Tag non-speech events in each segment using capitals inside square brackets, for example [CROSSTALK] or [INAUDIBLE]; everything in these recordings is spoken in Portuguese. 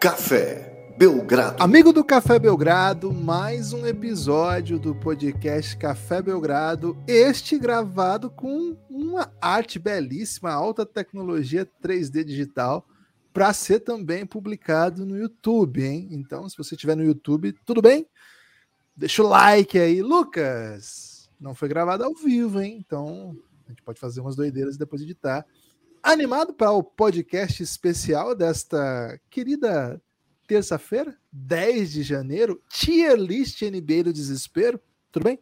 Café Belgrado. Amigo do Café Belgrado, mais um episódio do podcast Café Belgrado. Este gravado com uma arte belíssima, alta tecnologia 3D digital, para ser também publicado no YouTube, hein? Então, se você estiver no YouTube, tudo bem? Deixa o like aí, Lucas. Não foi gravado ao vivo, hein? Então, a gente pode fazer umas doideiras e depois editar animado para o podcast especial desta querida terça-feira, 10 de janeiro, tier list NBA do desespero. Tudo bem?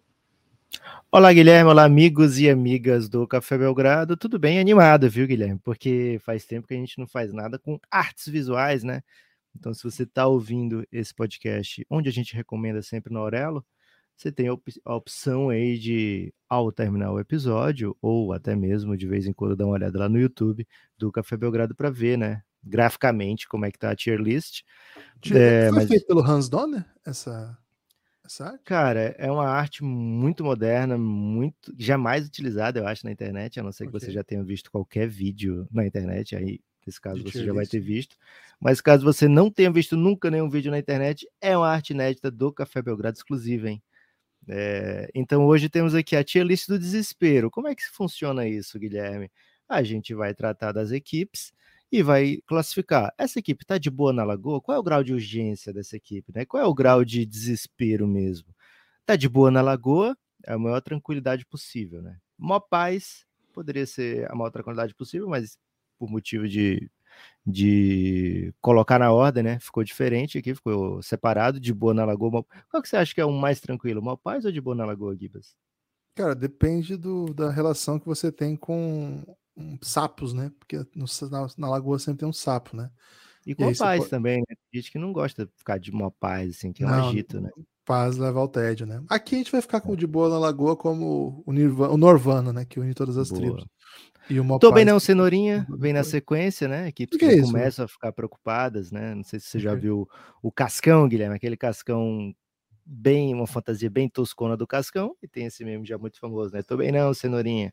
Olá, Guilherme. Olá, amigos e amigas do Café Belgrado. Tudo bem animado, viu, Guilherme? Porque faz tempo que a gente não faz nada com artes visuais, né? Então, se você está ouvindo esse podcast, onde a gente recomenda sempre no Aurelo, você tem a opção aí de, ao terminar o episódio, ou até mesmo de vez em quando dar uma olhada lá no YouTube do Café Belgrado para ver, né? Graficamente, como é que tá a tier list. É, Foi mas... feito pelo Hans Donner, essa, essa arte? Cara, é uma arte muito moderna, muito jamais utilizada, eu acho, na internet, a não ser que okay. você já tenha visto qualquer vídeo na internet, aí nesse caso você já vai ter visto. Mas caso você não tenha visto nunca nenhum vídeo na internet, é uma arte inédita do Café Belgrado exclusiva, hein? É, então hoje temos aqui a tier list do desespero. Como é que funciona isso, Guilherme? A gente vai tratar das equipes e vai classificar. Essa equipe está de boa na Lagoa? Qual é o grau de urgência dessa equipe? Né? Qual é o grau de desespero mesmo? Está de boa na Lagoa? É a maior tranquilidade possível, né? Mó paz poderia ser a maior tranquilidade possível, mas por motivo de de colocar na ordem, né? Ficou diferente aqui, ficou separado de Boa na Lagoa. Qual que você acha que é o mais tranquilo, Malpaz ou de Boa na Lagoa, Gibas? Cara, depende do, da relação que você tem com sapos, né? Porque no, na, na, lagoa sempre tem um sapo, né? E com e paz pode... também, né? Tem gente que não gosta de ficar de uma paz, assim, que é um não, agito, né? Paz leva ao tédio, né? Aqui a gente vai ficar com o de boa na lagoa como o, Nirvana, o Norvana, né? Que une todas as boa. tribos. E uma Tô bem não, Cenourinha, vem na sequência, né? Equipes que, que é começam a ficar preocupadas, né? Não sei se você já viu o Cascão, Guilherme, aquele Cascão bem, uma fantasia bem toscona do Cascão, e tem esse meme já muito famoso, né? Tô bem não, Cenourinha.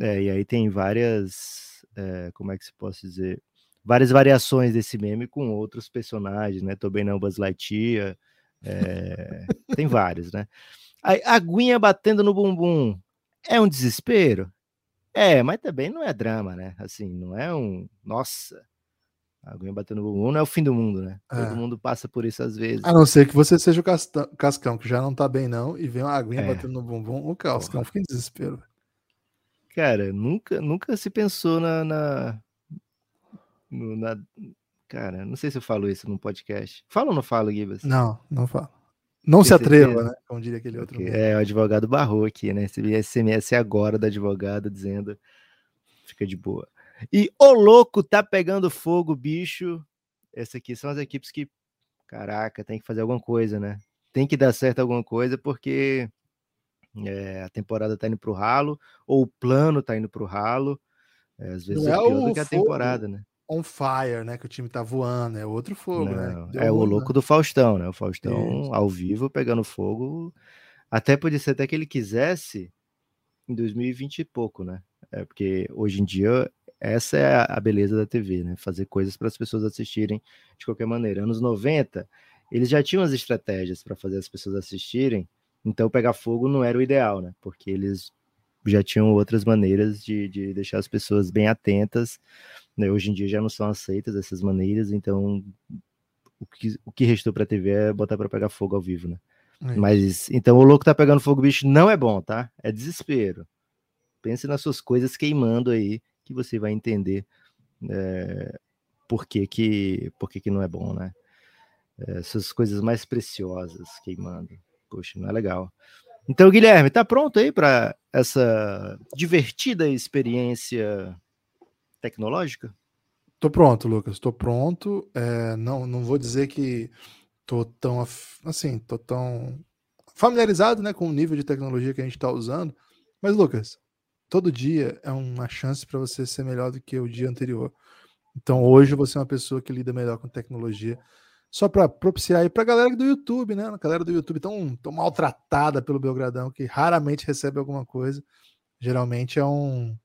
É, e aí tem várias, é, como é que se posso dizer? Várias variações desse meme com outros personagens, né? Tô bem não, Buzz Lightyear, é, tem vários, né? A aguinha batendo no bumbum é um desespero? É, mas também não é drama, né? Assim, não é um. Nossa, a aguinha batendo no bumbum não é o fim do mundo, né? É. Todo mundo passa por isso às vezes. A não ser que você seja o Cascão, que já não tá bem, não, e vem uma aguinha é. batendo no bumbum, o Cascão Porra. fica em desespero. Cara, nunca, nunca se pensou na, na, na. Cara, não sei se eu falo isso num podcast. Fala ou não falo, Gibas? Não, não falo. Não se atreva, né? Como diria aquele outro. É, o advogado barrou aqui, né? Recebi SMS agora da advogada dizendo fica de boa. E o louco tá pegando fogo, bicho. Essa aqui são as equipes que, caraca, tem que fazer alguma coisa, né? Tem que dar certo alguma coisa, porque é, a temporada tá indo pro ralo, ou o plano tá indo pro ralo. É, às vezes Não é, é pior do que a temporada, né? On fire, né? Que o time tá voando, é outro fogo, né? Não, né? Deu é o louco do Faustão, né? O Faustão Isso. ao vivo pegando fogo. Até podia ser até que ele quisesse em 2020 e pouco, né? É porque hoje em dia essa é a beleza da TV, né? Fazer coisas para as pessoas assistirem de qualquer maneira. Anos 90, eles já tinham as estratégias para fazer as pessoas assistirem, então pegar fogo não era o ideal, né? Porque eles já tinham outras maneiras de, de deixar as pessoas bem atentas. Né? Hoje em dia já não são aceitas essas maneiras, então o que, o que restou para a TV é botar para pegar fogo ao vivo, né? É. Mas então o louco tá pegando fogo, bicho, não é bom, tá? É desespero. Pense nas suas coisas queimando aí, que você vai entender é, por, que, que, por que, que não é bom, né? É, essas coisas mais preciosas queimando. Poxa, não é legal. Então, Guilherme, tá pronto aí para essa divertida experiência tecnológica? Tô pronto, Lucas. Tô pronto. É, não, não vou dizer que tô tão assim, tô tão familiarizado, né, com o nível de tecnologia que a gente está usando. Mas, Lucas, todo dia é uma chance para você ser melhor do que o dia anterior. Então, hoje você é uma pessoa que lida melhor com tecnologia só para propiciar aí para a galera do YouTube, né? A galera do YouTube tão, tão maltratada pelo Belgradão que raramente recebe alguma coisa. Geralmente é um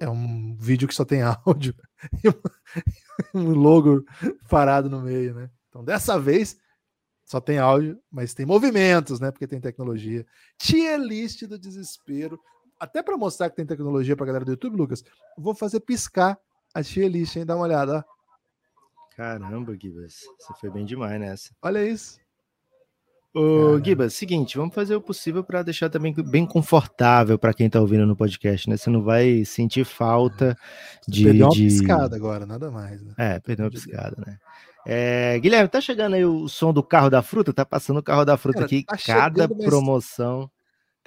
É um vídeo que só tem [LAUGHS] áudio e um logo parado no meio, né? Então, dessa vez, só tem áudio, mas tem movimentos, né? Porque tem tecnologia. Tier list do desespero. Até para mostrar que tem tecnologia para galera do YouTube, Lucas, vou fazer piscar a tier list, hein? Dá uma olhada, ó. Caramba, Gibas, você foi bem demais nessa. Olha isso. Ô, Gibas, seguinte, vamos fazer o possível para deixar também bem confortável para quem está ouvindo no podcast, né? Você não vai sentir falta de. Perdeu uma de... piscada agora, nada mais. Né? É, perdeu uma piscada, né? É, Guilherme, tá chegando aí o som do carro da fruta? Tá passando o carro da fruta Cara, aqui, tá cada chegando, promoção.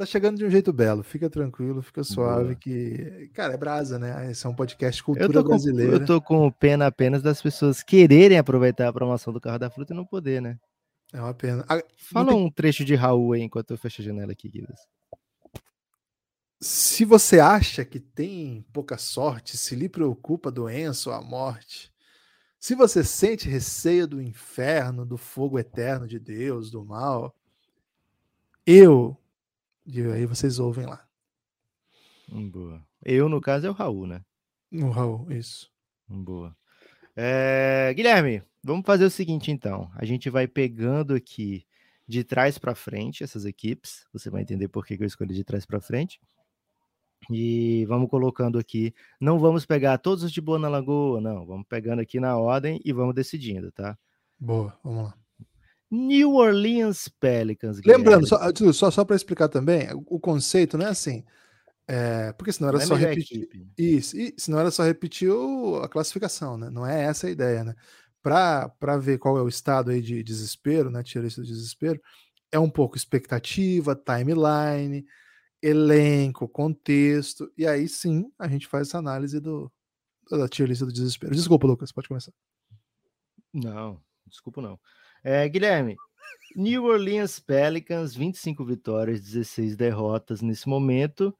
Tá chegando de um jeito belo, fica tranquilo, fica suave, Boa. que, cara, é brasa, né? Esse é um podcast cultura eu brasileira. eu tô com pena apenas das pessoas quererem aproveitar a promoção do carro da fruta e não poder, né? É uma pena. Fala tem... um trecho de Raul aí enquanto eu fecho a janela aqui, Guilherme. Se você acha que tem pouca sorte, se lhe preocupa a doença ou a morte, se você sente receio do inferno, do fogo eterno de Deus, do mal, eu. E aí vocês ouvem lá. Boa. Eu, no caso, é o Raul, né? O Raul, isso. Boa. É... Guilherme, vamos fazer o seguinte então. A gente vai pegando aqui de trás para frente essas equipes. Você vai entender por que eu escolhi de trás para frente. E vamos colocando aqui. Não vamos pegar todos os de Boa na Lagoa, não. Vamos pegando aqui na ordem e vamos decidindo, tá? Boa, vamos lá. New Orleans Pelicans. Lembrando, só, só, só para explicar também, o conceito não é assim. É, porque senão era não é só é repetir. Equipe. Isso, e senão era só repetir o, a classificação, né? Não é essa a ideia, né? Para ver qual é o estado aí de desespero, né? Tira isso do desespero, é um pouco expectativa, timeline, elenco, contexto, e aí sim a gente faz essa análise do, da tier lista do desespero. Desculpa, Lucas, pode começar. Não, desculpa não. É, Guilherme, New Orleans Pelicans, 25 vitórias, 16 derrotas nesse momento.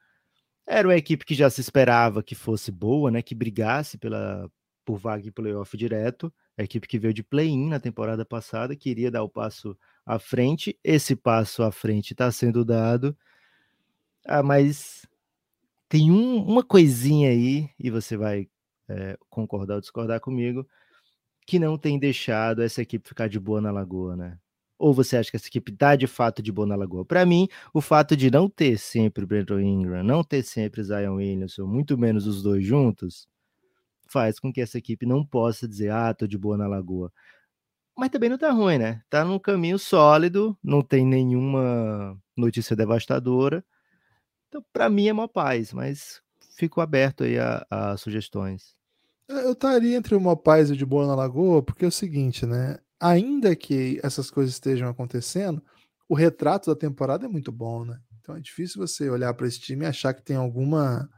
Era uma equipe que já se esperava que fosse boa, né? Que brigasse pela, por vaga em playoff direto. A equipe que veio de play-in na temporada passada, queria dar o passo à frente. Esse passo à frente está sendo dado. Ah, mas tem um, uma coisinha aí, e você vai é, concordar ou discordar comigo, que não tem deixado essa equipe ficar de boa na lagoa, né? Ou você acha que essa equipe está de fato de boa na lagoa? Para mim, o fato de não ter sempre Brandon Ingram, não ter sempre Zion Williamson, muito menos os dois juntos, faz com que essa equipe não possa dizer, ah, tô de boa na lagoa. Mas também não tá ruim, né? Tá num caminho sólido, não tem nenhuma notícia devastadora então, para mim é uma paz, mas fico aberto aí a, a sugestões. Eu estaria entre uma paz e de boa na lagoa, porque é o seguinte, né? Ainda que essas coisas estejam acontecendo, o retrato da temporada é muito bom, né? Então é difícil você olhar para esse time e achar que tem alguma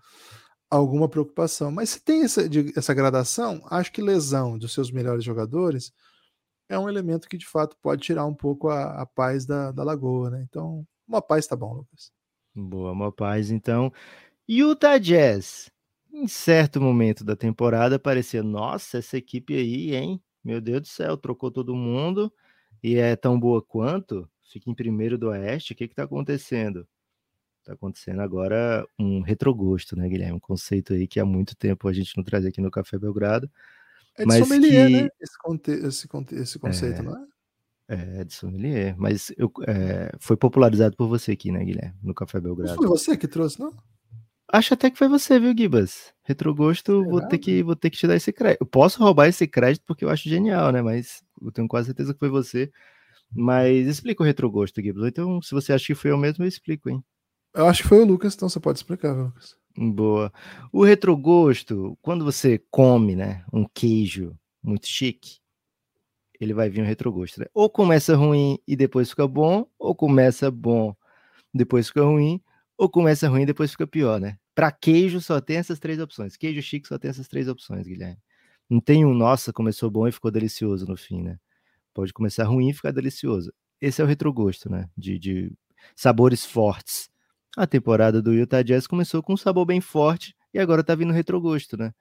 alguma preocupação. Mas se tem essa, essa gradação, acho que lesão dos seus melhores jogadores é um elemento que de fato pode tirar um pouco a, a paz da, da lagoa, né? Então, uma paz tá bom, Lucas. Boa, uma paz, então. Utah Jazz. Em certo momento da temporada parecia, nossa, essa equipe aí, hein? Meu Deus do céu, trocou todo mundo e é tão boa quanto? Fica em primeiro do Oeste, o que que tá acontecendo? Tá acontecendo agora um retrogosto, né, Guilherme? Um conceito aí que há muito tempo a gente não traz aqui no Café Belgrado. É de mas sommelier, que... né? Esse, conte esse, conte esse conceito, é... não é? É, de sommelier, mas eu, é, foi popularizado por você aqui, né, Guilherme, no Café Belgrado. Não foi você que trouxe, não? Acho até que foi você, viu, Gibas? Retrogosto, vou ter, que, vou ter que te dar esse crédito. Eu posso roubar esse crédito porque eu acho genial, né? Mas eu tenho quase certeza que foi você. Mas explica o retrogosto, Gibas. Então, se você acha que foi eu mesmo, eu explico, hein? Eu acho que foi o Lucas, então você pode explicar, Lucas. Boa. O retrogosto, quando você come, né, um queijo muito chique, ele vai vir um retrogosto. Né? Ou começa ruim e depois fica bom, ou começa bom, depois fica ruim, ou começa ruim e depois fica pior, né? Para queijo só tem essas três opções. Queijo chique só tem essas três opções, Guilherme. Não tem um, nossa, começou bom e ficou delicioso no fim, né? Pode começar ruim e ficar delicioso. Esse é o retrogosto, né? De, de sabores fortes. A temporada do Utah Jazz começou com um sabor bem forte e agora tá vindo retrogosto, né?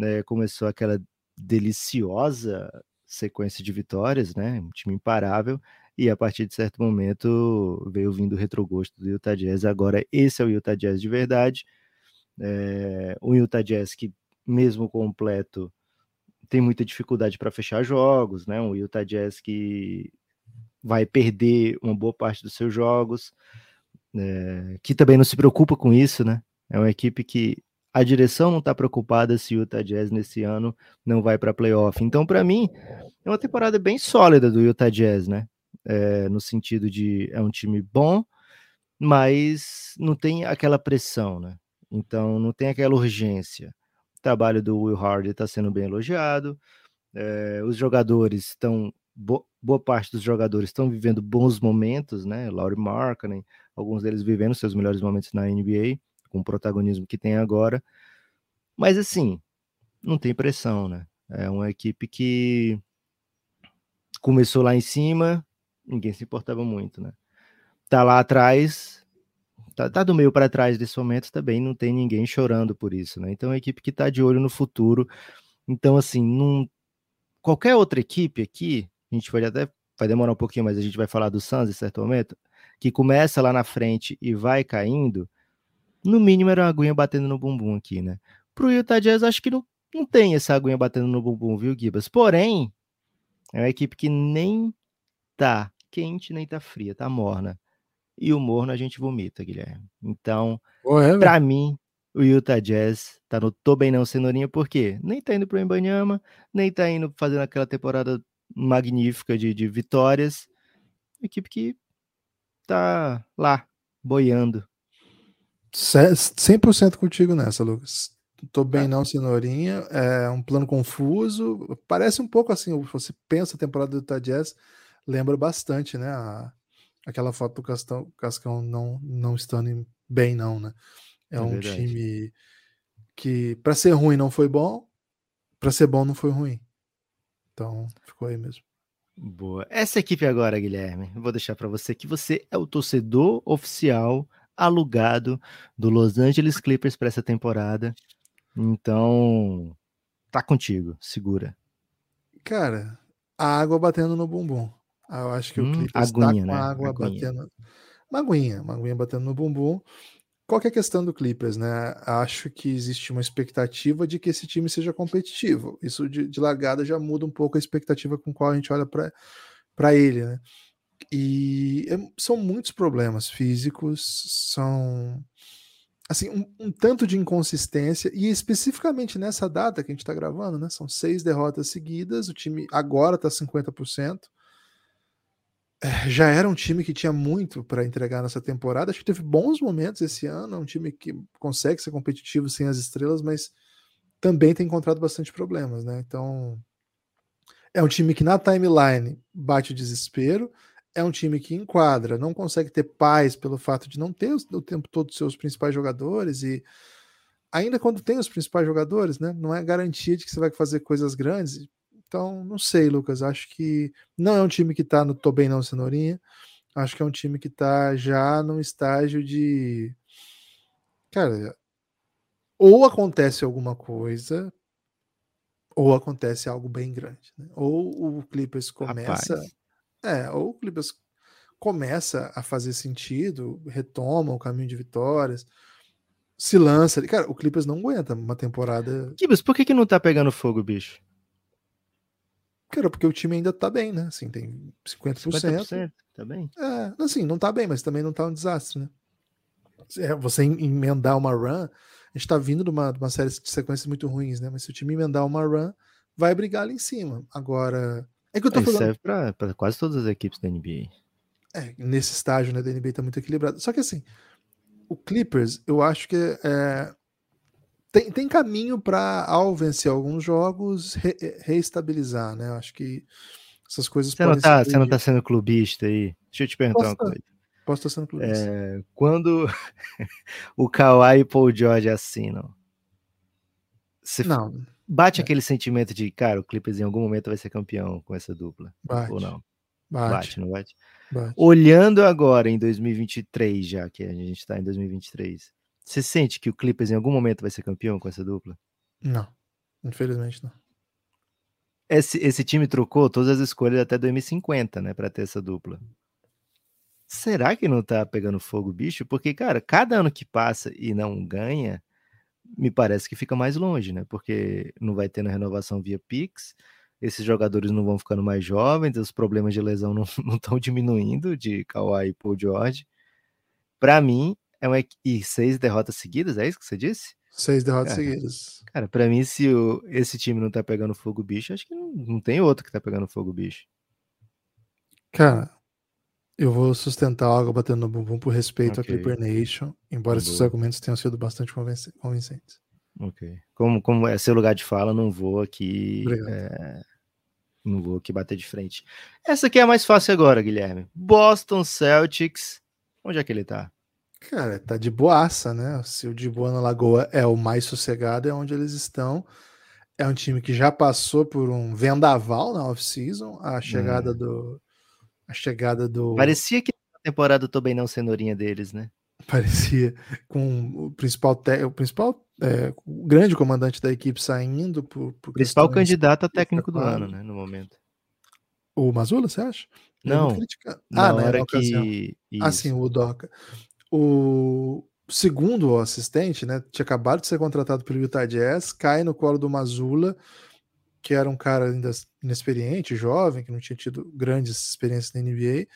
É, começou aquela deliciosa sequência de vitórias, né? Um time imparável. E a partir de certo momento veio vindo o retrogosto do Utah Jazz. Agora esse é o Utah Jazz de verdade. É, o Utah Jazz, que mesmo completo, tem muita dificuldade para fechar jogos, né? Um Utah Jazz que vai perder uma boa parte dos seus jogos, é, que também não se preocupa com isso, né? É uma equipe que a direção não está preocupada se o Utah Jazz nesse ano não vai para playoff. Então, para mim, é uma temporada bem sólida do Utah Jazz, né? É, no sentido de é um time bom, mas não tem aquela pressão, né? Então, não tem aquela urgência. O trabalho do Will Hardy está sendo bem elogiado. É, os jogadores estão bo boa parte dos jogadores estão vivendo bons momentos, né? Laurie Markkinen, alguns deles vivendo seus melhores momentos na NBA com o protagonismo que tem agora. Mas assim, não tem pressão, né? É uma equipe que começou lá em cima, ninguém se importava muito, né? Tá lá atrás, tá, tá do meio para trás desse momento também, não tem ninguém chorando por isso, né? Então é uma equipe que tá de olho no futuro. Então, assim, num, qualquer outra equipe aqui, a gente pode até vai demorar um pouquinho, mas a gente vai falar do Suns em certo momento, que começa lá na frente e vai caindo, no mínimo era uma aguinha batendo no bumbum aqui, né? Pro Utah Jazz, acho que não, não tem essa aguinha batendo no bumbum, viu, Gibas? Porém, é uma equipe que nem tá quente, nem tá fria, tá morna. E o morno a gente vomita, Guilherme. Então, é, para mim, o Utah Jazz tá no tô bem não cenourinha, porque nem tá indo pro Embanyama, nem tá indo fazendo aquela temporada magnífica de, de vitórias. Equipe que tá lá, boiando 100% contigo nessa, Lucas. Tô bem é. não, cenourinha. É um plano confuso. Parece um pouco assim, você pensa a temporada do Utah Jazz, lembra bastante, né? A, aquela foto do Cascão, Cascão não, não estando bem, não, né? É, é um verdade. time que, para ser ruim, não foi bom, para ser bom, não foi ruim. Então, ficou aí mesmo. Boa. Essa equipe agora, Guilherme, vou deixar para você que você é o torcedor oficial alugado do Los Angeles Clippers para essa temporada. Então, tá contigo, segura. Cara, a água batendo no bumbum. Ah, eu acho que hum, o Clippers aguinha, tá com né? a água batendo. Uma aguinha, uma aguinha batendo no bumbum. Qual é a questão do Clippers, né? Acho que existe uma expectativa de que esse time seja competitivo. Isso de, de largada já muda um pouco a expectativa com qual a gente olha para ele, né? E é, são muitos problemas físicos, são assim um, um, tanto de inconsistência e especificamente nessa data que a gente está gravando, né? São seis derrotas seguidas, o time agora está 50%. É, já era um time que tinha muito para entregar nessa temporada. Acho que teve bons momentos esse ano. É um time que consegue ser competitivo sem as estrelas, mas também tem encontrado bastante problemas, né? Então é um time que na timeline bate o desespero é um time que enquadra, não consegue ter paz pelo fato de não ter o tempo todo seus principais jogadores e ainda quando tem os principais jogadores, né, não é garantia de que você vai fazer coisas grandes. Então, não sei, Lucas, acho que não é um time que tá no tô bem não cenourinha. Acho que é um time que tá já num estágio de cara, ou acontece alguma coisa ou acontece algo bem grande, né? Ou o Clippers começa Rapaz é, ou o Clippers começa a fazer sentido, retoma o caminho de vitórias, se lança. Cara, o Clippers não aguenta uma temporada. Clippers, por que, que não tá pegando fogo, bicho? Cara, porque o time ainda tá bem, né? Assim, tem 50%. 50% tá bem? É, assim, não tá bem, mas também não tá um desastre, né? É, você emendar uma run, a gente tá vindo de uma, de uma série de sequências muito ruins, né? Mas se o time emendar uma run, vai brigar ali em cima. Agora, é que eu tô Isso falando. serve pra, pra quase todas as equipes da NBA. É, nesse estágio, né, da NBA tá muito equilibrado. Só que assim, o Clippers, eu acho que é, tem, tem caminho para ao vencer alguns jogos, re, reestabilizar, né? Acho que essas coisas você não tá, Você não tá sendo clubista aí? Deixa eu te perguntar Posso uma coisa. Posso estar sendo clubista. É, quando [LAUGHS] o Kawhi e Paul George assinam, você não bate é. aquele sentimento de, cara, o Clippers em algum momento vai ser campeão com essa dupla. Bate. Ou não? Bate. bate, não bate? bate? Olhando agora em 2023, já que a gente está em 2023, você sente que o Clippers em algum momento vai ser campeão com essa dupla? Não, infelizmente não. Esse, esse time trocou todas as escolhas até 2050, né, para ter essa dupla. Será que não tá pegando fogo, bicho? Porque, cara, cada ano que passa e não ganha, me parece que fica mais longe, né? Porque não vai tendo renovação via Pix, esses jogadores não vão ficando mais jovens, os problemas de lesão não [LAUGHS] estão diminuindo de Kawhi e Paul George. Para mim, é uma e seis derrotas seguidas, é isso que você disse? Seis derrotas cara, seguidas. Cara, para mim, se o, esse time não tá pegando fogo bicho, acho que não, não tem outro que tá pegando fogo bicho. Cara, eu vou sustentar algo batendo no bumbum por respeito okay. à Clipper Nation, embora esses argumentos tenham sido bastante convincentes. Ok. Como, como é seu lugar de fala, não vou aqui. É, não vou aqui bater de frente. Essa aqui é a mais fácil agora, Guilherme. Boston Celtics. Onde é que ele tá? Cara, tá de boaça, né? Se o de boa na Lagoa é o mais sossegado, é onde eles estão. É um time que já passou por um vendaval na off-season. A chegada hum. do. A chegada do. Parecia que a temporada tô bem não cenourinha deles, né? [LAUGHS] Parecia com o principal, te... o principal é, o grande comandante da equipe saindo por, por principal candidato a técnico do ano, né, no momento. O Mazula, você acha? Não. Ah, não, era que Ah, sim, o Doca. O segundo assistente, né, tinha acabado de ser contratado pelo Utah Jazz, cai no colo do Mazula, que era um cara ainda inexperiente, jovem, que não tinha tido grandes experiências na NBA.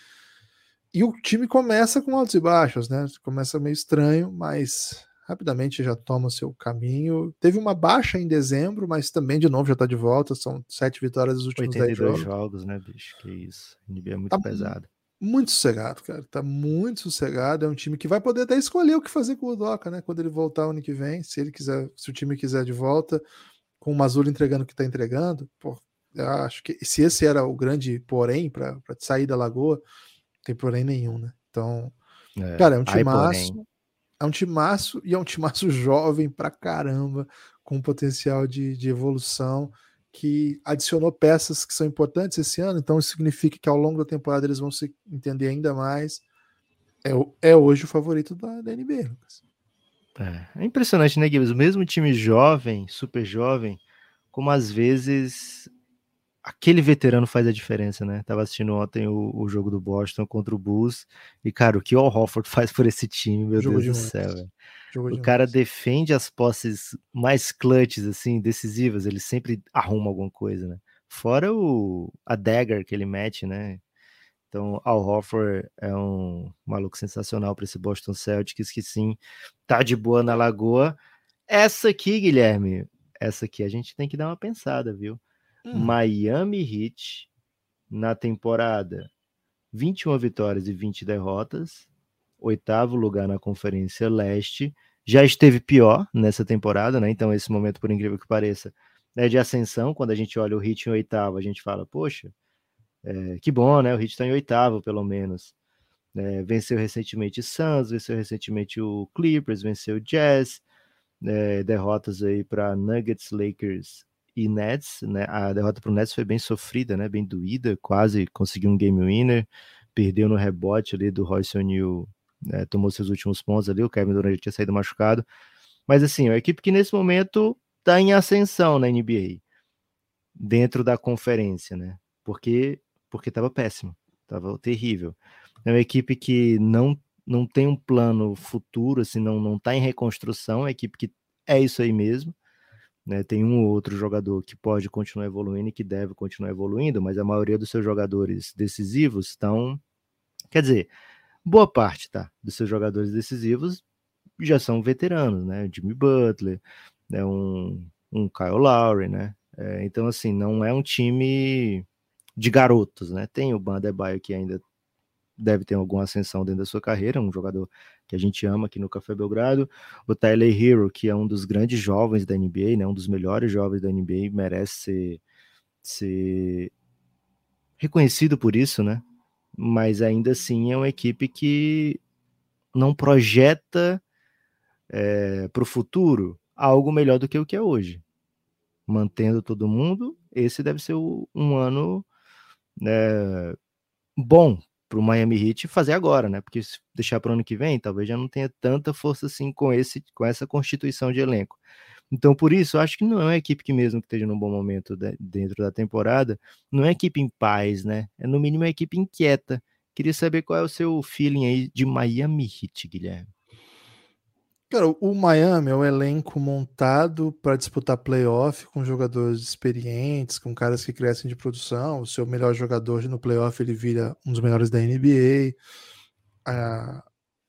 E o time começa com altos e baixos, né? Começa meio estranho, mas rapidamente já toma o seu caminho. Teve uma baixa em dezembro, mas também de novo já tá de volta. São sete vitórias dos últimos 10 jogos. jogos, né, bicho? Que isso. O NBA é muito tá pesado. Muito sossegado, cara. Tá muito sossegado. É um time que vai poder até escolher o que fazer com o Doca, né? Quando ele voltar ano que vem, se ele quiser, se o time quiser de volta, com o Mazula entregando o que tá entregando, pô, eu acho que se esse era o grande porém para sair da Lagoa, tem porém nenhum, né? Então, é, cara, é um timaço. É um timaço e é um timaço [LAUGHS] jovem pra caramba, com potencial de, de evolução, que adicionou peças que são importantes esse ano, então isso significa que ao longo da temporada eles vão se entender ainda mais. É, é hoje o favorito da, da Lucas. É, é impressionante, né, Gibbs? O mesmo time jovem, super jovem, como às vezes aquele veterano faz a diferença, né? Tava assistindo ontem o, o, jogo do Boston contra o Bulls e, cara, o que o Al Hofford [LAUGHS] faz por esse time, meu jogo Deus do céu, velho. o demais. cara defende as posses mais clutches, assim, decisivas, ele sempre arruma alguma coisa, né? Fora o, a dagger que ele mete, né? Então, Al Hofford é um maluco sensacional para esse Boston Celtics que sim, tá de boa na lagoa. Essa aqui, Guilherme, essa aqui a gente tem que dar uma pensada, viu? Hum. Miami Heat na temporada 21 vitórias e 20 derrotas, oitavo lugar na Conferência Leste. Já esteve pior nessa temporada, né? Então, esse momento, por incrível que pareça, é de ascensão. Quando a gente olha o Heat em oitavo, a gente fala, poxa, é, que bom, né? O Heat está em oitavo, pelo menos. É, venceu recentemente o Suns, venceu recentemente o Clippers, venceu o Jazz, é, derrotas aí para Nuggets, Lakers e Nets, né? A derrota para o Nets foi bem sofrida, né? Bem doída, quase conseguiu um game winner, perdeu no rebote ali do Royce O'Neal, né? tomou seus últimos pontos ali, o Kevin Durant tinha saído machucado. Mas assim, é uma equipe que nesse momento está em ascensão na NBA, dentro da conferência, né? Porque porque estava péssimo, estava terrível. É uma equipe que não não tem um plano futuro, assim, não não está em reconstrução, é uma equipe que é isso aí mesmo né? Tem um ou outro jogador que pode continuar evoluindo e que deve continuar evoluindo, mas a maioria dos seus jogadores decisivos estão. Quer dizer, boa parte tá, dos seus jogadores decisivos já são veteranos, né? Jimmy Butler, né? um, um Kyle Lowry, né? É, então, assim, não é um time de garotos, né? Tem o Bandebaio que ainda deve ter alguma ascensão dentro da sua carreira, um jogador que a gente ama aqui no Café Belgrado. O Tyler Hero, que é um dos grandes jovens da NBA, né, um dos melhores jovens da NBA, merece ser, ser reconhecido por isso, né? Mas ainda assim é uma equipe que não projeta é, para o futuro algo melhor do que o que é hoje. Mantendo todo mundo, esse deve ser o, um ano é, bom para o Miami Heat fazer agora, né? Porque se deixar para o ano que vem, talvez já não tenha tanta força assim com esse com essa constituição de elenco. Então, por isso, acho que não é uma equipe que mesmo que esteja num bom momento de, dentro da temporada, não é equipe em paz, né? É no mínimo uma equipe inquieta. Queria saber qual é o seu feeling aí de Miami Heat, Guilherme. Cara, o Miami é um elenco montado para disputar playoff com jogadores experientes, com caras que crescem de produção. O seu melhor jogador no playoff ele vira um dos melhores da NBA. A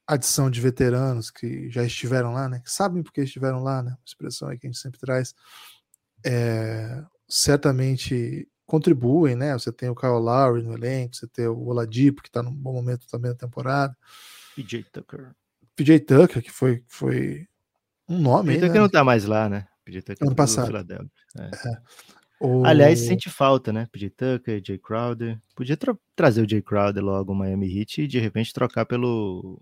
adição de veteranos que já estiveram lá, né? Que sabem porque estiveram lá, né? expressão aí que a gente sempre traz. É, certamente contribuem, né? Você tem o Kyle Lowry no elenco, você tem o Oladipo, que está num bom momento também na temporada. PJ Tucker. PJ Tucker, que foi, foi um nome. PJ Tucker né? não tá mais lá, né? PJ Tucker ano passado. É. É. O... Aliás, sente falta, né? PJ Tucker, Jay Crowder. Podia tra trazer o Jay Crowder logo o Miami Heat e de repente trocar pelo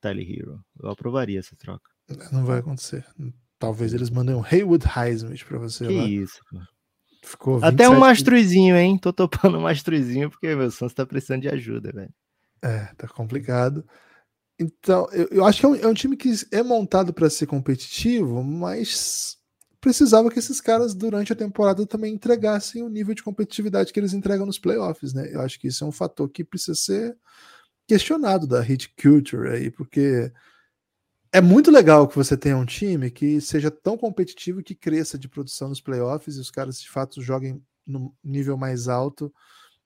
Tyler Hero. Eu aprovaria essa troca. Não vai acontecer. Talvez eles mandem um Haywood Highsmith pra você. Que lá. isso, pô. Ficou Até um 27 mastruizinho, hein? Tô topando um mastruizinho porque meu Santos tá precisando de ajuda, velho. É, tá complicado. Então, eu, eu acho que é um, é um time que é montado para ser competitivo, mas precisava que esses caras, durante a temporada, também entregassem o nível de competitividade que eles entregam nos playoffs, né? Eu acho que isso é um fator que precisa ser questionado da hit culture aí, porque é muito legal que você tenha um time que seja tão competitivo que cresça de produção nos playoffs e os caras de fato joguem no nível mais alto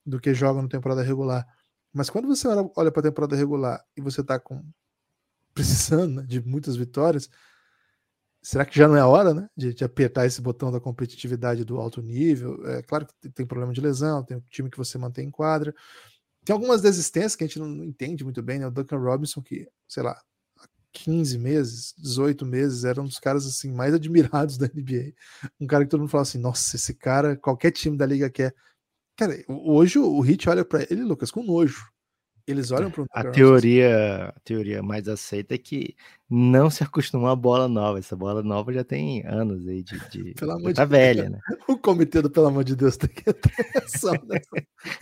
do que jogam na temporada regular. Mas quando você olha para a temporada regular e você está com precisando né, de muitas vitórias, será que já não é a hora, né, de, de, apertar esse botão da competitividade do alto nível? É claro que tem problema de lesão, tem um time que você mantém em quadra, tem algumas desistências que a gente não entende muito bem, né? O Duncan Robinson que, sei lá, 15 meses, 18 meses, era um dos caras assim mais admirados da NBA. Um cara que todo mundo fala assim: "Nossa, esse cara, qualquer time da liga quer". Cara, hoje o Hit olha para ele, Lucas, com nojo. Eles olham para a teoria, a teoria mais aceita é que não se acostumou a bola nova. Essa bola nova já tem anos aí de, de [LAUGHS] Pelo amor tá de velha, né? [LAUGHS] O comitê do pelo amor de Deus tem que ter [LAUGHS]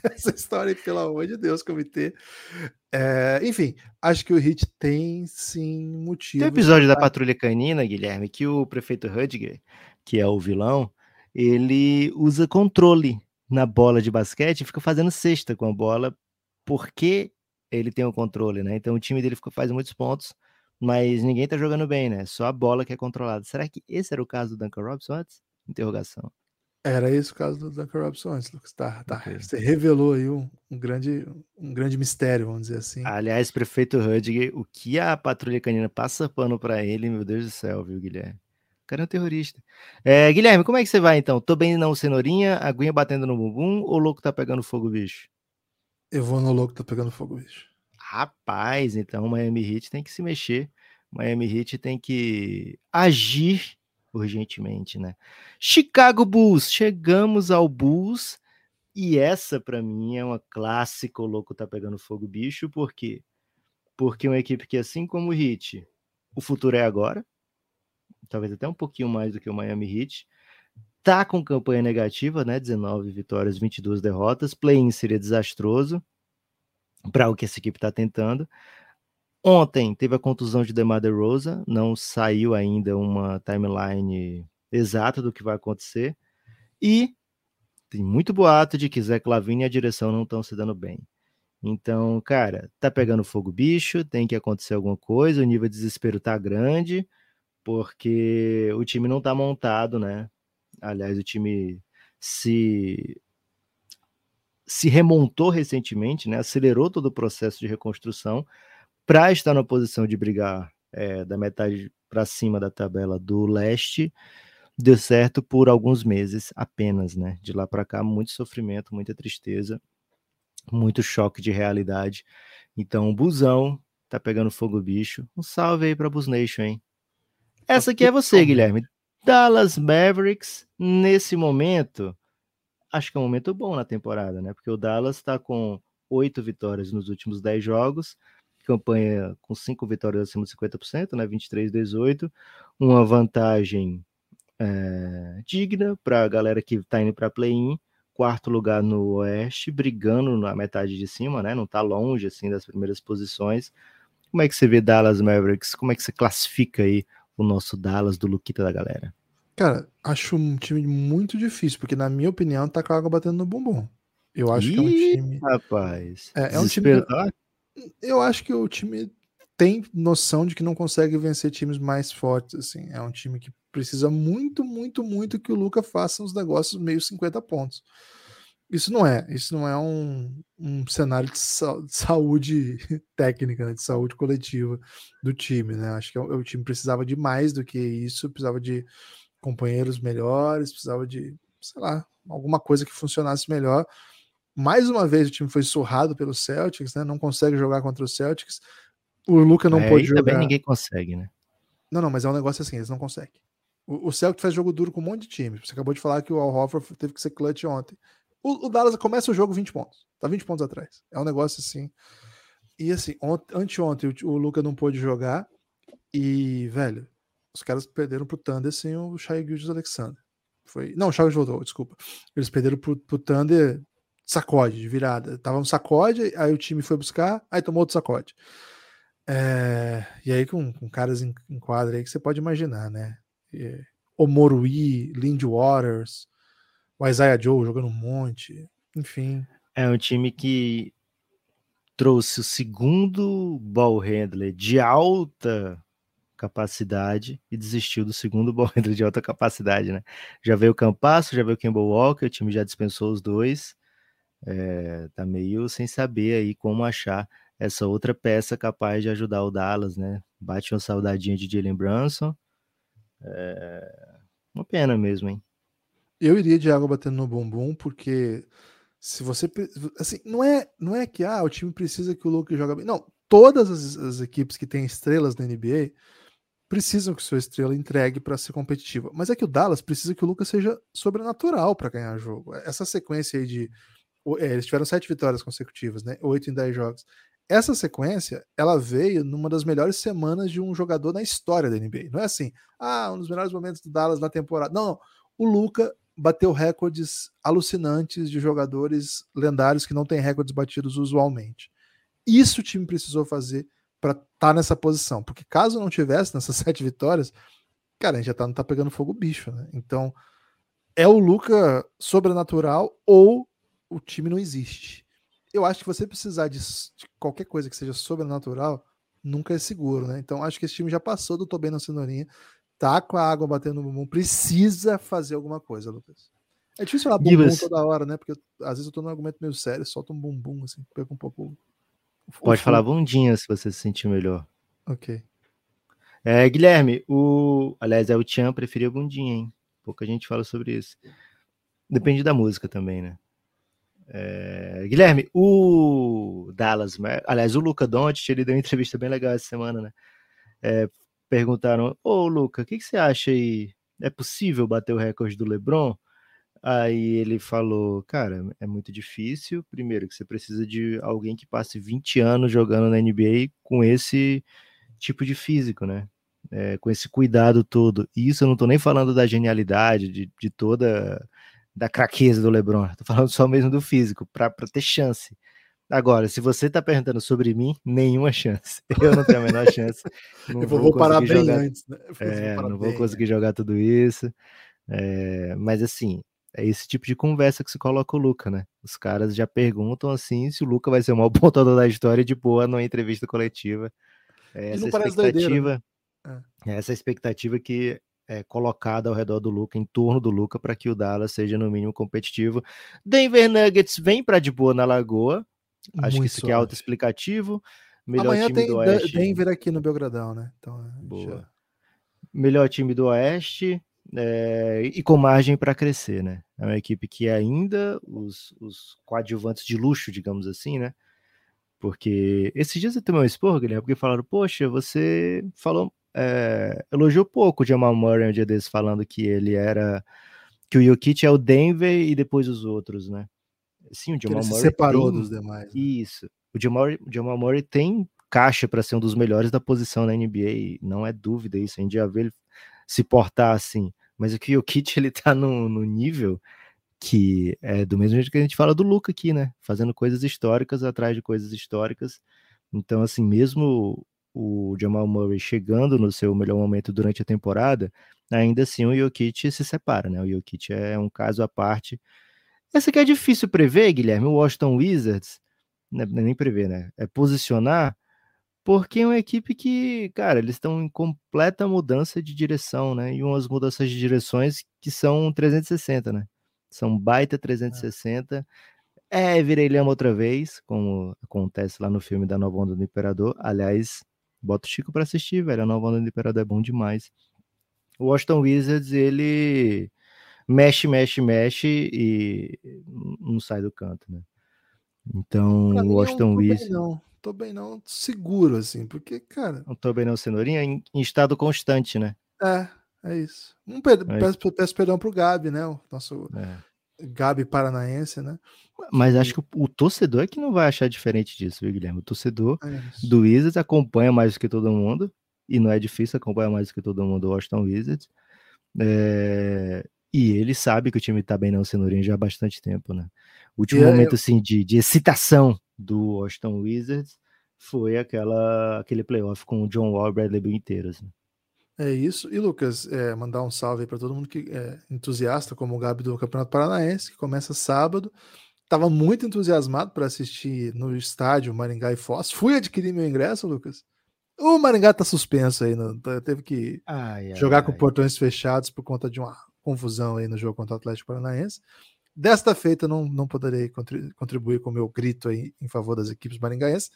essa, história, aí, pelo amor de Deus, comitê. É, enfim, acho que o Hit tem sim motivo. Tem um episódio da Patrulha Canina, Guilherme, que o prefeito Rudger, que é o vilão, ele usa controle na bola de basquete e fica fazendo cesta com a bola porque ele tem o controle, né? Então o time dele fica, faz muitos pontos, mas ninguém tá jogando bem, né? Só a bola que é controlada. Será que esse era o caso do Duncan Robinson antes? Interrogação. Era esse o caso do Duncan Robinson antes, Lucas. Tá, tá. Okay. Você revelou aí um, um, grande, um grande mistério, vamos dizer assim. Aliás, prefeito Rudger, o que a patrulha canina passa pano para ele, meu Deus do céu, viu, Guilherme? Cara é um terrorista. É, Guilherme, como é que você vai então? Tô bem não, cenourinha, aguinha batendo no bumbum ou o louco tá pegando fogo, bicho? Eu vou no louco, tá pegando fogo, bicho. Rapaz, então o Miami Heat tem que se mexer. Miami Heat tem que agir urgentemente, né? Chicago Bulls, chegamos ao Bulls e essa para mim é uma clássica, o louco tá pegando fogo, bicho, por quê? Porque uma equipe que assim como o Heat, o futuro é agora, talvez até um pouquinho mais do que o Miami Heat, tá com campanha negativa, né? 19 vitórias, 22 derrotas. Play-in seria desastroso para o que essa equipe está tentando. Ontem teve a contusão de DeMar DeRozan, não saiu ainda uma timeline exata do que vai acontecer. E tem muito boato de que Zé Lavine e a direção não estão se dando bem. Então, cara, tá pegando fogo bicho, tem que acontecer alguma coisa, o nível de desespero tá grande, porque o time não tá montado, né? Aliás, o time se se remontou recentemente, né? acelerou todo o processo de reconstrução para estar na posição de brigar é, da metade para cima da tabela do leste. Deu certo por alguns meses apenas, né? De lá para cá, muito sofrimento, muita tristeza, muito choque de realidade. Então, o busão tá pegando fogo bicho. Um salve aí para Bus Nation, hein? Essa aqui é você, Guilherme. Dallas Mavericks, nesse momento, acho que é um momento bom na temporada, né? Porque o Dallas está com oito vitórias nos últimos dez jogos, campanha com cinco vitórias acima de 50%, né? 23-18, uma vantagem é, digna para a galera que está indo para play-in, quarto lugar no Oeste, brigando na metade de cima, né? Não está longe assim das primeiras posições. Como é que você vê Dallas Mavericks? Como é que você classifica aí o nosso Dallas do Luquita da galera? Cara, acho um time muito difícil, porque na minha opinião tá com a água batendo no bumbum. Eu acho Ih, que é um time. Rapaz. É, é um time. Eu acho que o time tem noção de que não consegue vencer times mais fortes, assim. É um time que precisa muito, muito, muito que o Luca faça uns negócios meio 50 pontos. Isso não é, isso não é um, um cenário de, sa de saúde [LAUGHS] técnica, né, de saúde coletiva do time, né? Acho que o, o, time precisava de mais do que isso, precisava de companheiros melhores, precisava de, sei lá, alguma coisa que funcionasse melhor. Mais uma vez o time foi surrado pelo Celtics, né? Não consegue jogar contra o Celtics. O Luca não é, pode jogar. Também ninguém consegue, né? Não, não, mas é um negócio assim, eles não conseguem. O, o Celtic faz jogo duro com um monte de time. Você acabou de falar que o Al Horford teve que ser clutch ontem. O, o, Dallas começa o jogo 20 pontos. Tá 20 pontos atrás. É um negócio assim. E assim, anteontem o, o Luca não pôde jogar. E, velho, os caras perderam pro Thunder sem o Shai Gildes Alexander. Foi... Não, o Shai voltou, desculpa. Eles perderam pro, pro Thunder sacode, de virada. Tava um sacode, aí o time foi buscar, aí tomou outro sacode. É, e aí, com, com caras em, em quadra aí que você pode imaginar, né? O Morui, Lindy Waters, o Isaiah Joe jogando um monte, enfim. É um time que trouxe o segundo ball handler de alta capacidade e desistiu do segundo ball [LAUGHS] handler de alta capacidade, né? Já veio o Campasso, já veio o Campbell Walker, o time já dispensou os dois. É, tá meio sem saber aí como achar essa outra peça capaz de ajudar o Dallas, né? Bate uma saudadinha de Jalen Brunson. É... Uma pena mesmo, hein? Eu iria de água batendo no bumbum, porque se você. Assim, não é, não é que ah, o time precisa que o Luke joga bem. Não, todas as, as equipes que têm estrelas na NBA precisam que sua estrela entregue para ser competitiva. Mas é que o Dallas precisa que o Lucas seja sobrenatural para ganhar jogo. Essa sequência aí de. É, eles tiveram sete vitórias consecutivas, né? Oito em dez jogos. Essa sequência, ela veio numa das melhores semanas de um jogador na história da NBA. Não é assim, ah, um dos melhores momentos do Dallas na temporada. Não, não. O Luca bateu recordes alucinantes de jogadores lendários que não têm recordes batidos usualmente. Isso o time precisou fazer para estar tá nessa posição, porque caso não tivesse nessas [LAUGHS] sete vitórias, cara, a gente já tá, não tá pegando fogo bicho, né? Então, é o Luca sobrenatural ou o time não existe eu acho que você precisar de, de, qualquer coisa que seja sobrenatural nunca é seguro, né? Então acho que esse time já passou do Tô na cenourinha, tá com a água batendo no bumbum, precisa fazer alguma coisa, Lucas. É difícil falar bumbum Gibas. toda hora, né? Porque às vezes eu tô num argumento meio sério, solta um bumbum, assim, pega um pouco. Pode falar bundinha se você se sentir melhor. Ok. É, Guilherme, o. Aliás, é o Tian preferia bundinha, hein? Pouca gente fala sobre isso. Depende da música também, né? É, Guilherme, o Dallas, aliás, o Luca Doncic, ele deu uma entrevista bem legal essa semana, né? É, perguntaram, ô Luca, o que, que, você acha aí? É possível bater o recorde do LeBron? Aí ele falou, cara, é muito difícil. Primeiro, que você precisa de alguém que passe 20 anos jogando na NBA com esse tipo de físico, né? É, com esse cuidado todo. E isso eu não tô nem falando da genialidade, de, de toda da craqueza do LeBron, tô falando só mesmo do físico, para ter chance. Agora, se você tá perguntando sobre mim, nenhuma chance. [LAUGHS] Eu não tenho a menor chance. [LAUGHS] eu vou, vou parar bem jogar... antes, né? É, não vou conseguir jogar tudo isso. É, mas assim, é esse tipo de conversa que se coloca o Luca, né? Os caras já perguntam assim se o Luca vai ser o maior [LAUGHS] pontuador da história de boa numa entrevista coletiva. É essa expectativa, doideira, né? é. essa expectativa que é, colocada ao redor do Luca, em torno do Luca, para que o Dallas seja no mínimo competitivo. Denver Nuggets vem para de boa na Lagoa. Acho Muito que isso aqui é autoexplicativo. Melhor Amanhã time tem do Oeste. Denver aqui no Belgradão, né? Então, é, boa. Já... Melhor time do Oeste. É, e com margem para crescer, né? É uma equipe que ainda os, os coadjuvantes de luxo, digamos assim, né? Porque esses dias eu tomei um esporro, Guilherme, porque falaram, poxa, você falou é, elogiou pouco o Jamal Murray um dia desses, falando que ele era. que o Jokic é o Denver e depois os outros, né? Sim, o Jamal Murray. separou tem, dos demais. Né? Isso. O Jamal, o Jamal Murray tem caixa para ser um dos melhores da posição na NBA, não é dúvida isso. A gente já vê ele se portar assim. Mas o que o Jokic ele tá no, no nível que é do mesmo jeito que a gente fala do Luca aqui, né? Fazendo coisas históricas atrás de coisas históricas. Então, assim, mesmo o Jamal Murray chegando no seu melhor momento durante a temporada, ainda assim o Jokic se separa, né? O Jokic é um caso à parte. Essa que é difícil prever, Guilherme, o Washington Wizards, né, nem prever, né? É posicionar porque é uma equipe que, cara, eles estão em completa mudança de direção, né? E umas mudanças de direções que são 360, né? São baita 360. É, é virei lhama outra vez, como acontece lá no filme da Nova Onda do Imperador. Aliás, bota o Chico para assistir, velho. A Nova Onda do Imperador é bom demais. O Washington Wizards, ele mexe, mexe, mexe e não sai do canto, né? Então, o Washington Wizards. Não, tô bem não, seguro assim, porque, cara. Não tô bem não, cenourinha, em, em estado constante, né? É, é isso. Um é peço, peço perdão pro Gabi, né? O nosso é. Gabi paranaense, né? Mas acho que o, o, torcedor é que não vai achar diferente disso, viu, Guilherme? O torcedor é do Wizards acompanha mais do que todo mundo, e não é difícil acompanhar mais do que todo mundo o Washington Wizards. É, e ele sabe que o time tá bem na cenourinha já há bastante tempo, né? O último momento, assim, de, de excitação do Washington Wizards foi aquela, aquele playoff com o John Wall e Bradley Beal inteiros, né? É isso. E Lucas, é, mandar um salve para todo mundo que é entusiasta, como o Gabi do Campeonato Paranaense, que começa sábado. Tava muito entusiasmado para assistir no estádio Maringá e Foz. Fui adquirir meu ingresso, Lucas. O Maringá tá suspenso aí, não, tá, teve que ai, jogar ai, com portões fechados por conta de uma confusão aí no jogo contra o Atlético Paranaense. Desta feita, não, não poderei contribuir com o meu grito aí em favor das equipes maringaenses.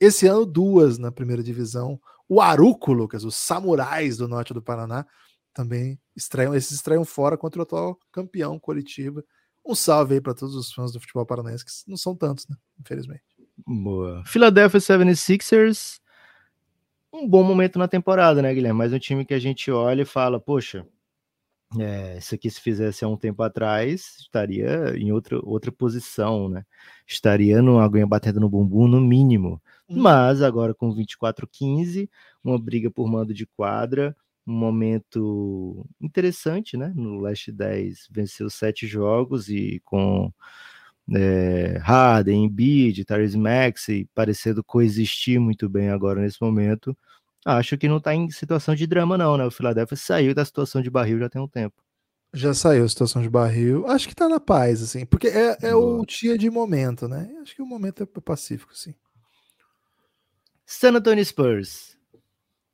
Esse ano, duas na primeira divisão. O Aruco, Lucas, os Samurais do norte do Paraná, também estreiam, esses estreiam fora contra o atual campeão Curitiba. Um salve aí para todos os fãs do futebol paranaense, que não são tantos, né? Infelizmente. Boa. Philadelphia 76ers, um bom momento na temporada, né, Guilherme? Mas um time que a gente olha e fala, poxa, é, isso aqui se fizesse há um tempo atrás, estaria em outra, outra posição, né? Estaria no aguinha batendo no bumbum, no mínimo. Hum. Mas agora com 24-15, uma briga por mando de quadra, um momento interessante, né? No Last 10 venceu sete jogos e com é, Harden, Embiid, Tyrese Maxey parecendo coexistir muito bem agora nesse momento acho que não está em situação de drama, não, né? O Philadelphia saiu da situação de barril já tem um tempo. Já saiu a situação de barril. Acho que tá na paz, assim, porque é, é o dia de momento, né? Acho que o momento é pacífico, sim. San Antonio Spurs.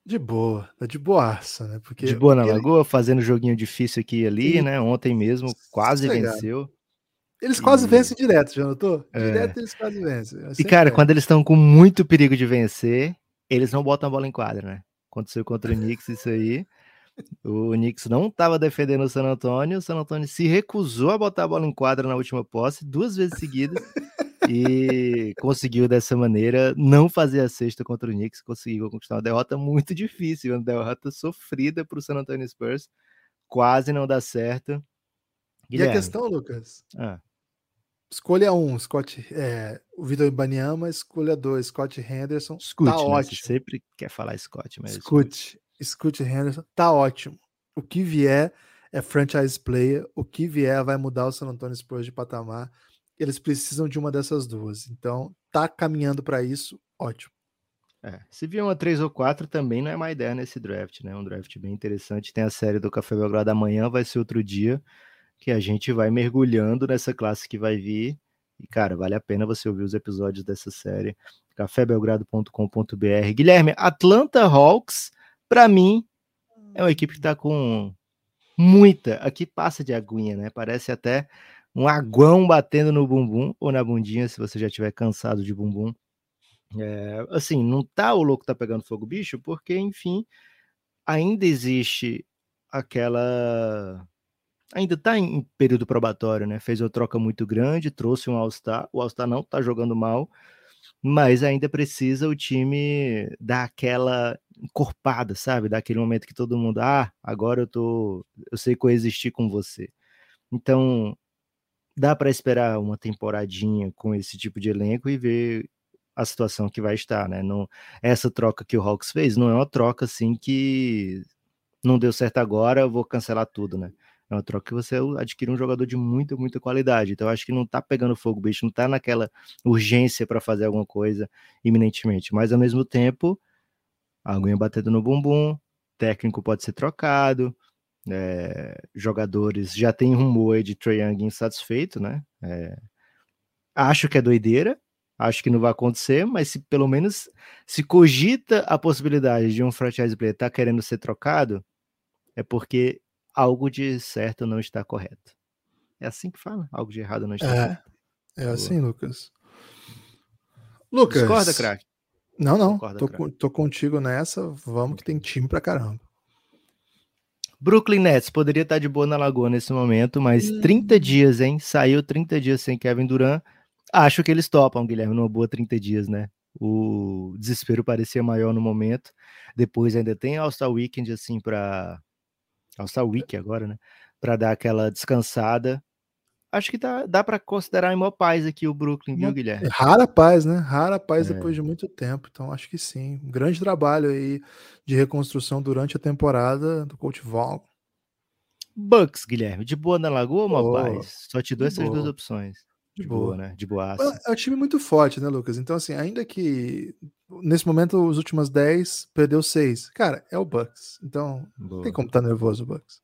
De boa, tá de boaça, né? Porque, de boa na Lagoa, fazendo joguinho difícil aqui e ali, e... né? Ontem mesmo quase venceu. Eles e... quase vencem direto, já notou? É. Direto eles quase vencem. E cara, quando eles estão com muito perigo de vencer, eles não botam a bola em quadra, né? Aconteceu contra o Knicks isso aí. O Knicks não estava defendendo o San Antonio, o San Antonio se recusou a botar a bola em quadra na última posse, duas vezes seguidas, e [LAUGHS] conseguiu dessa maneira não fazer a sexta contra o Knicks, conseguiu conquistar uma derrota muito difícil, uma derrota sofrida para o San Antonio Spurs, quase não dá certo. Guilherme. E a questão, Lucas? Ah. Escolha um, Scott, é, o Vitor Ibaniama. Escolha dois, Scott Henderson. Escute, tá né? ótimo. Você sempre quer falar Scott, mas. Escute, escute Henderson. Tá ótimo. O que vier é franchise player. O que vier vai mudar o San Antonio Spurs de patamar. Eles precisam de uma dessas duas. Então, tá caminhando para isso. Ótimo. É, se vier uma 3 ou 4 também não é má ideia nesse draft, né? Um draft bem interessante. Tem a série do Café Belgrado amanhã, vai ser outro dia que a gente vai mergulhando nessa classe que vai vir. E, cara, vale a pena você ouvir os episódios dessa série. cafébelgrado.com.br. Guilherme, Atlanta Hawks, para mim, é uma equipe que tá com muita. Aqui passa de aguinha, né? Parece até um aguão batendo no bumbum ou na bundinha, se você já estiver cansado de bumbum. É, assim, não tá o louco tá pegando fogo, bicho, porque, enfim, ainda existe aquela ainda está em período probatório, né? Fez uma troca muito grande, trouxe um All-Star. O All-Star não está jogando mal, mas ainda precisa o time dar aquela encorpada, sabe? Daquele momento que todo mundo, ah, agora eu tô, eu sei coexistir com você. Então, dá para esperar uma temporadinha com esse tipo de elenco e ver a situação que vai estar, né? Essa troca que o Hawks fez não é uma troca assim que não deu certo agora, eu vou cancelar tudo, né? É uma troca que você adquire um jogador de muita, muita qualidade. Então, acho que não tá pegando fogo, bicho, não tá naquela urgência para fazer alguma coisa iminentemente. Mas, ao mesmo tempo, a aguinha batendo no bumbum, técnico pode ser trocado, é, jogadores já tem rumor de Trae Young insatisfeito, né? É, acho que é doideira, Acho que não vai acontecer, mas se pelo menos se cogita a possibilidade de um franchise player estar tá querendo ser trocado, é porque algo de certo não está correto. É assim que fala? Algo de errado não está é, correto. É assim, Lucas. Lucas. Discorda, craque? Não, não. Concorda, tô, tô contigo nessa. Vamos que tem time pra caramba. Brooklyn Nets poderia estar de boa na Lagoa nesse momento, mas hum. 30 dias, hein? Saiu 30 dias sem Kevin Durant. Acho que eles topam, Guilherme, numa boa 30 dias, né? O desespero parecia maior no momento. Depois ainda tem All-Star Weekend, assim, para All-Star Week agora, né? Para dar aquela descansada. Acho que dá, dá para considerar em maior paz aqui o Brooklyn, viu, Guilherme? Rara paz, né? Rara paz é. depois de muito tempo. Então, acho que sim. Um grande trabalho aí de reconstrução durante a temporada do Coach Vaughn. Bucks, Guilherme, de boa na Lagoa ou uma paz? Só te dou essas boa. duas opções. De, de boa. boa. né? De boaça. É um time muito forte, né, Lucas? Então, assim, ainda que nesse momento os últimos 10 perdeu 6. Cara, é o Bucks. Então, boa. não tem como estar tá nervoso o Bucks.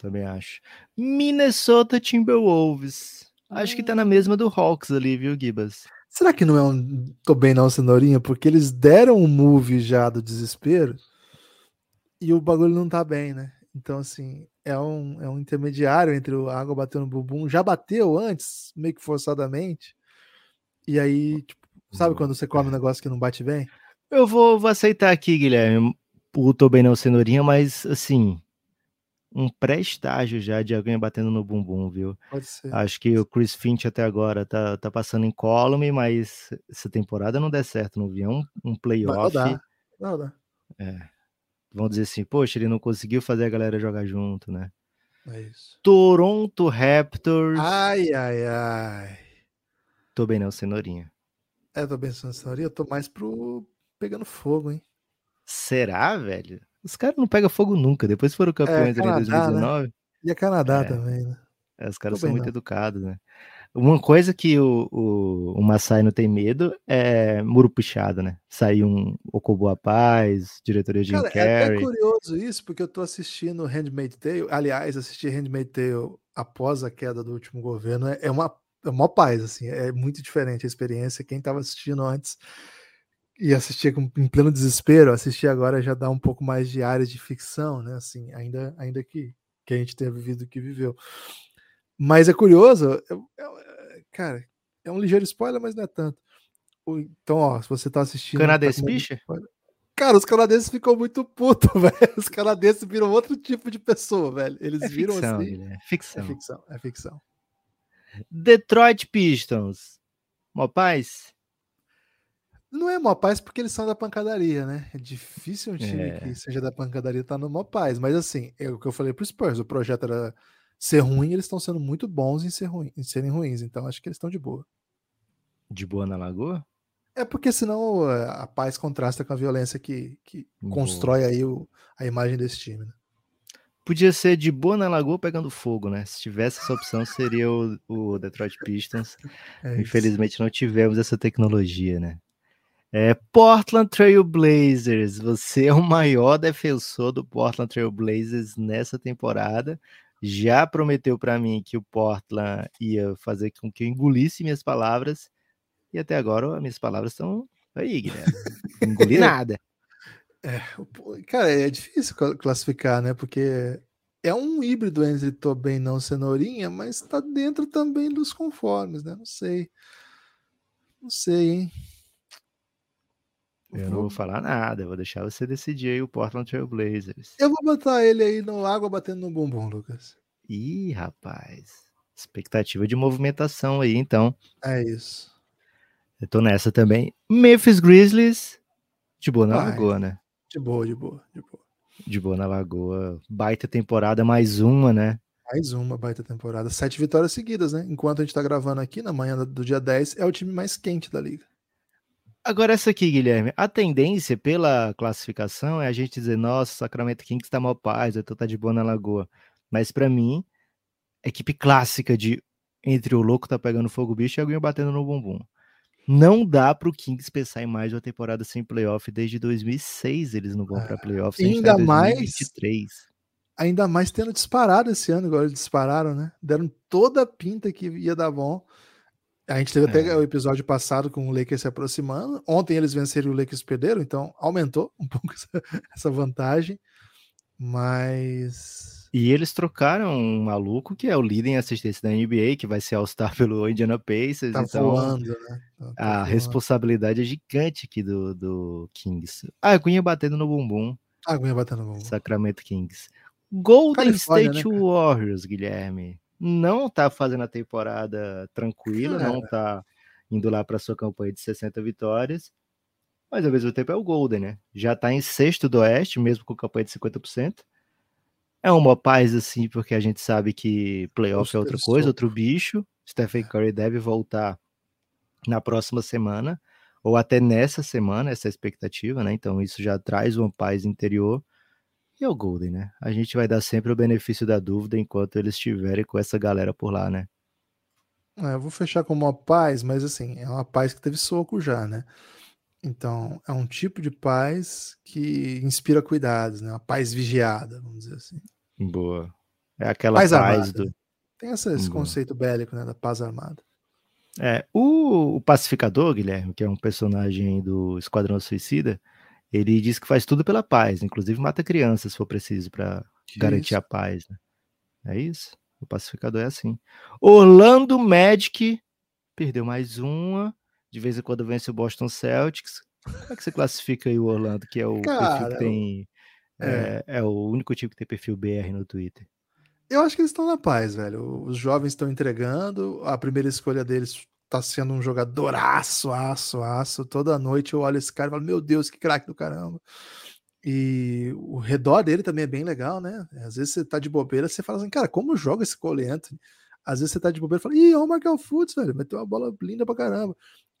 Também acho. Minnesota Timberwolves. Acho que tá na mesma do Hawks ali, viu, Gibas? Será que não é um tô bem não, cenourinha? Porque eles deram um move já do desespero e o bagulho não tá bem, né? Então, assim, é um, é um intermediário entre o água batendo no bumbum. Já bateu antes, meio que forçadamente. E aí, tipo, sabe quando você come um negócio que não bate bem? Eu vou, vou aceitar aqui, Guilherme. O tô bem não, cenourinha, mas assim, um pré-estágio já de alguém batendo no bumbum, viu? Pode ser. Acho que o Chris Finch até agora tá, tá passando em column, mas essa temporada não der certo, não viu? Um, um playoff. Não Não dá. É. Vamos dizer assim, poxa, ele não conseguiu fazer a galera jogar junto, né? É isso. Toronto Raptors. Ai, ai, ai. Tô bem não, cenourinha. É, tô bem cenourinha, eu tô mais pro pegando fogo, hein? Será, velho? Os caras não pegam fogo nunca. Depois foram é, campeões é, Canadá, em 2019. Né? E a Canadá é. também, né? É, os caras são muito não. educados, né? Uma coisa que o, o, o Massai não tem medo é muro puxado, né? Sair um Okobo Paz, diretoria de Cara, Carrey. É, é curioso isso, porque eu tô assistindo Handmaid's Tale. Aliás, assistir Handmaid's Tale após a queda do último governo é, é uma, é uma paz, assim. É muito diferente a experiência. Quem tava assistindo antes e assistir com, em pleno desespero, assistir agora já dá um pouco mais de área de ficção, né? Assim, ainda, ainda que, que a gente tenha vivido o que viveu. Mas é curioso, cara, é um ligeiro spoiler, mas não é tanto. Então, ó, se você tá assistindo. Canadense tá bicha? Cara, os canadenses ficam muito putos, [LAUGHS] velho. Os canadenses viram outro tipo de pessoa, velho. Eles é viram ficção, assim. É ficção. É ficção, é ficção. Detroit Pistons. Mó paz? Não é mó paz porque eles são da pancadaria, né? É difícil um time é. que seja da pancadaria estar tá no mó paz. Mas assim, é o que eu falei pro Spurs, o projeto era ser ruim, eles estão sendo muito bons em, ser ruim, em serem ruins. Então acho que eles estão de boa. De boa na lagoa? É porque senão eh, a paz contrasta com a violência que, que constrói aí o, a imagem desse time. Né? Podia ser de boa na lagoa pegando fogo, né? Se tivesse essa opção, seria o, o Detroit Pistons. É Infelizmente não tivemos essa tecnologia, né? É, Portland Trail Blazers, você é o maior defensor do Portland Trail Blazers nessa temporada. Já prometeu para mim que o Portland ia fazer com que eu engolisse minhas palavras. E até agora minhas palavras estão aí, Guilherme. Engoli [LAUGHS] nada. É, cara, é difícil classificar, né? Porque é um híbrido entre tô bem não cenourinha, mas tá dentro também dos conformes, né? Não sei. Não sei, hein? Eu não vou falar nada, vou deixar você decidir aí o Portland Trail Blazers. Eu vou botar ele aí no água batendo no bumbum, Lucas. Ih, rapaz. Expectativa de movimentação aí, então. É isso. Eu tô nessa também. Memphis Grizzlies, de boa na. Lagoa, né? De boa, de boa, de boa. De boa na Lagoa. Baita temporada, mais uma, né? Mais uma baita temporada. Sete vitórias seguidas, né? Enquanto a gente tá gravando aqui, na manhã do dia 10, é o time mais quente da liga. Agora, essa aqui, Guilherme, a tendência pela classificação é a gente dizer, nossa, Sacramento Kings está mal paz, então tá de boa na lagoa. Mas para mim, equipe clássica de entre o louco tá pegando fogo bicho e alguém batendo no bumbum. Não dá para o Kings pensar em mais uma temporada sem playoff. Desde 2006 eles não vão para é, playoff. Ainda tá mais. Ainda mais tendo disparado esse ano, agora eles dispararam, né? Deram toda a pinta que ia dar bom A gente teve é. até o episódio passado com o Lakers se aproximando. Ontem eles venceram e o Lakers perderam, então aumentou um [LAUGHS] pouco essa, essa vantagem. Mas. E eles trocaram um maluco que é o líder em assistência da NBA, que vai ser All-Star [LAUGHS] pelo Indiana Pacers. Tá então, voando, né? Tá, tá a voando. responsabilidade é gigante aqui do, do Kings. Ah, Aguinha batendo no bumbum. Aguinha batendo no bumbum. Sacramento Kings. Golden Califórnia, State né, Warriors, Guilherme. Não tá fazendo a temporada tranquila, não tá indo lá para sua campanha de 60 vitórias mas ao mesmo tempo é o Golden, né? Já tá em sexto do Oeste, mesmo com campanha de 50%. É uma paz, assim, porque a gente sabe que playoff é outra coisa, outro bicho. Stephen Curry deve voltar na próxima semana, ou até nessa semana, essa é expectativa, né? Então isso já traz uma paz interior. E é o Golden, né? A gente vai dar sempre o benefício da dúvida enquanto eles estiverem com essa galera por lá, né? É, eu vou fechar com uma paz, mas assim, é uma paz que teve soco já, né? Então, é um tipo de paz que inspira cuidados, né? Uma paz vigiada, vamos dizer assim. Boa. É aquela paz, paz do. Tem esse, esse conceito bélico, né? Da paz armada. É, o, o, pacificador, Guilherme, que é um personagem do Esquadrão Suicida, ele diz que faz tudo pela paz, inclusive mata crianças se for preciso para garantir isso? a paz. Né? É isso? O pacificador é assim. Orlando Magic perdeu mais uma de vez em quando vence o Boston Celtics. Como é que você classifica aí o Orlando, que é o Cara, perfil que tem. É. É, é, o único time que tem perfil BR no Twitter. Eu acho que eles estão na paz, velho. Os jovens estão entregando. A primeira escolha deles tá sendo um jogador aço, aço, aço. Toda noite eu olho esse cara e falo, meu Deus, que craque do caramba. E o redor dele também é bem legal, né? Às vezes você tá de bobeira, você fala assim, cara, como joga esse Cole Anthony? Às vezes você tá de bobeira e fala, ih, olha o Markel Fultz, velho, meteu uma bola linda pra caramba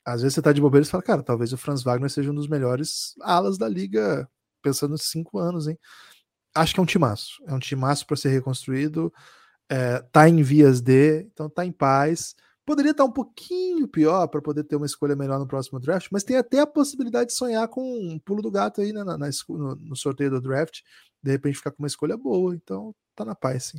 às vezes você tá de bobeira e fala, cara, talvez o Franz Wagner seja um dos melhores alas da liga, pensando cinco anos, hein? Acho que é um timaço. É um timaço para ser reconstruído. É, tá em vias de, então tá em paz. Poderia estar tá um pouquinho pior para poder ter uma escolha melhor no próximo draft, mas tem até a possibilidade de sonhar com um pulo do gato aí né, na, na no, no sorteio do draft, de repente ficar com uma escolha boa. Então tá na paz, sim.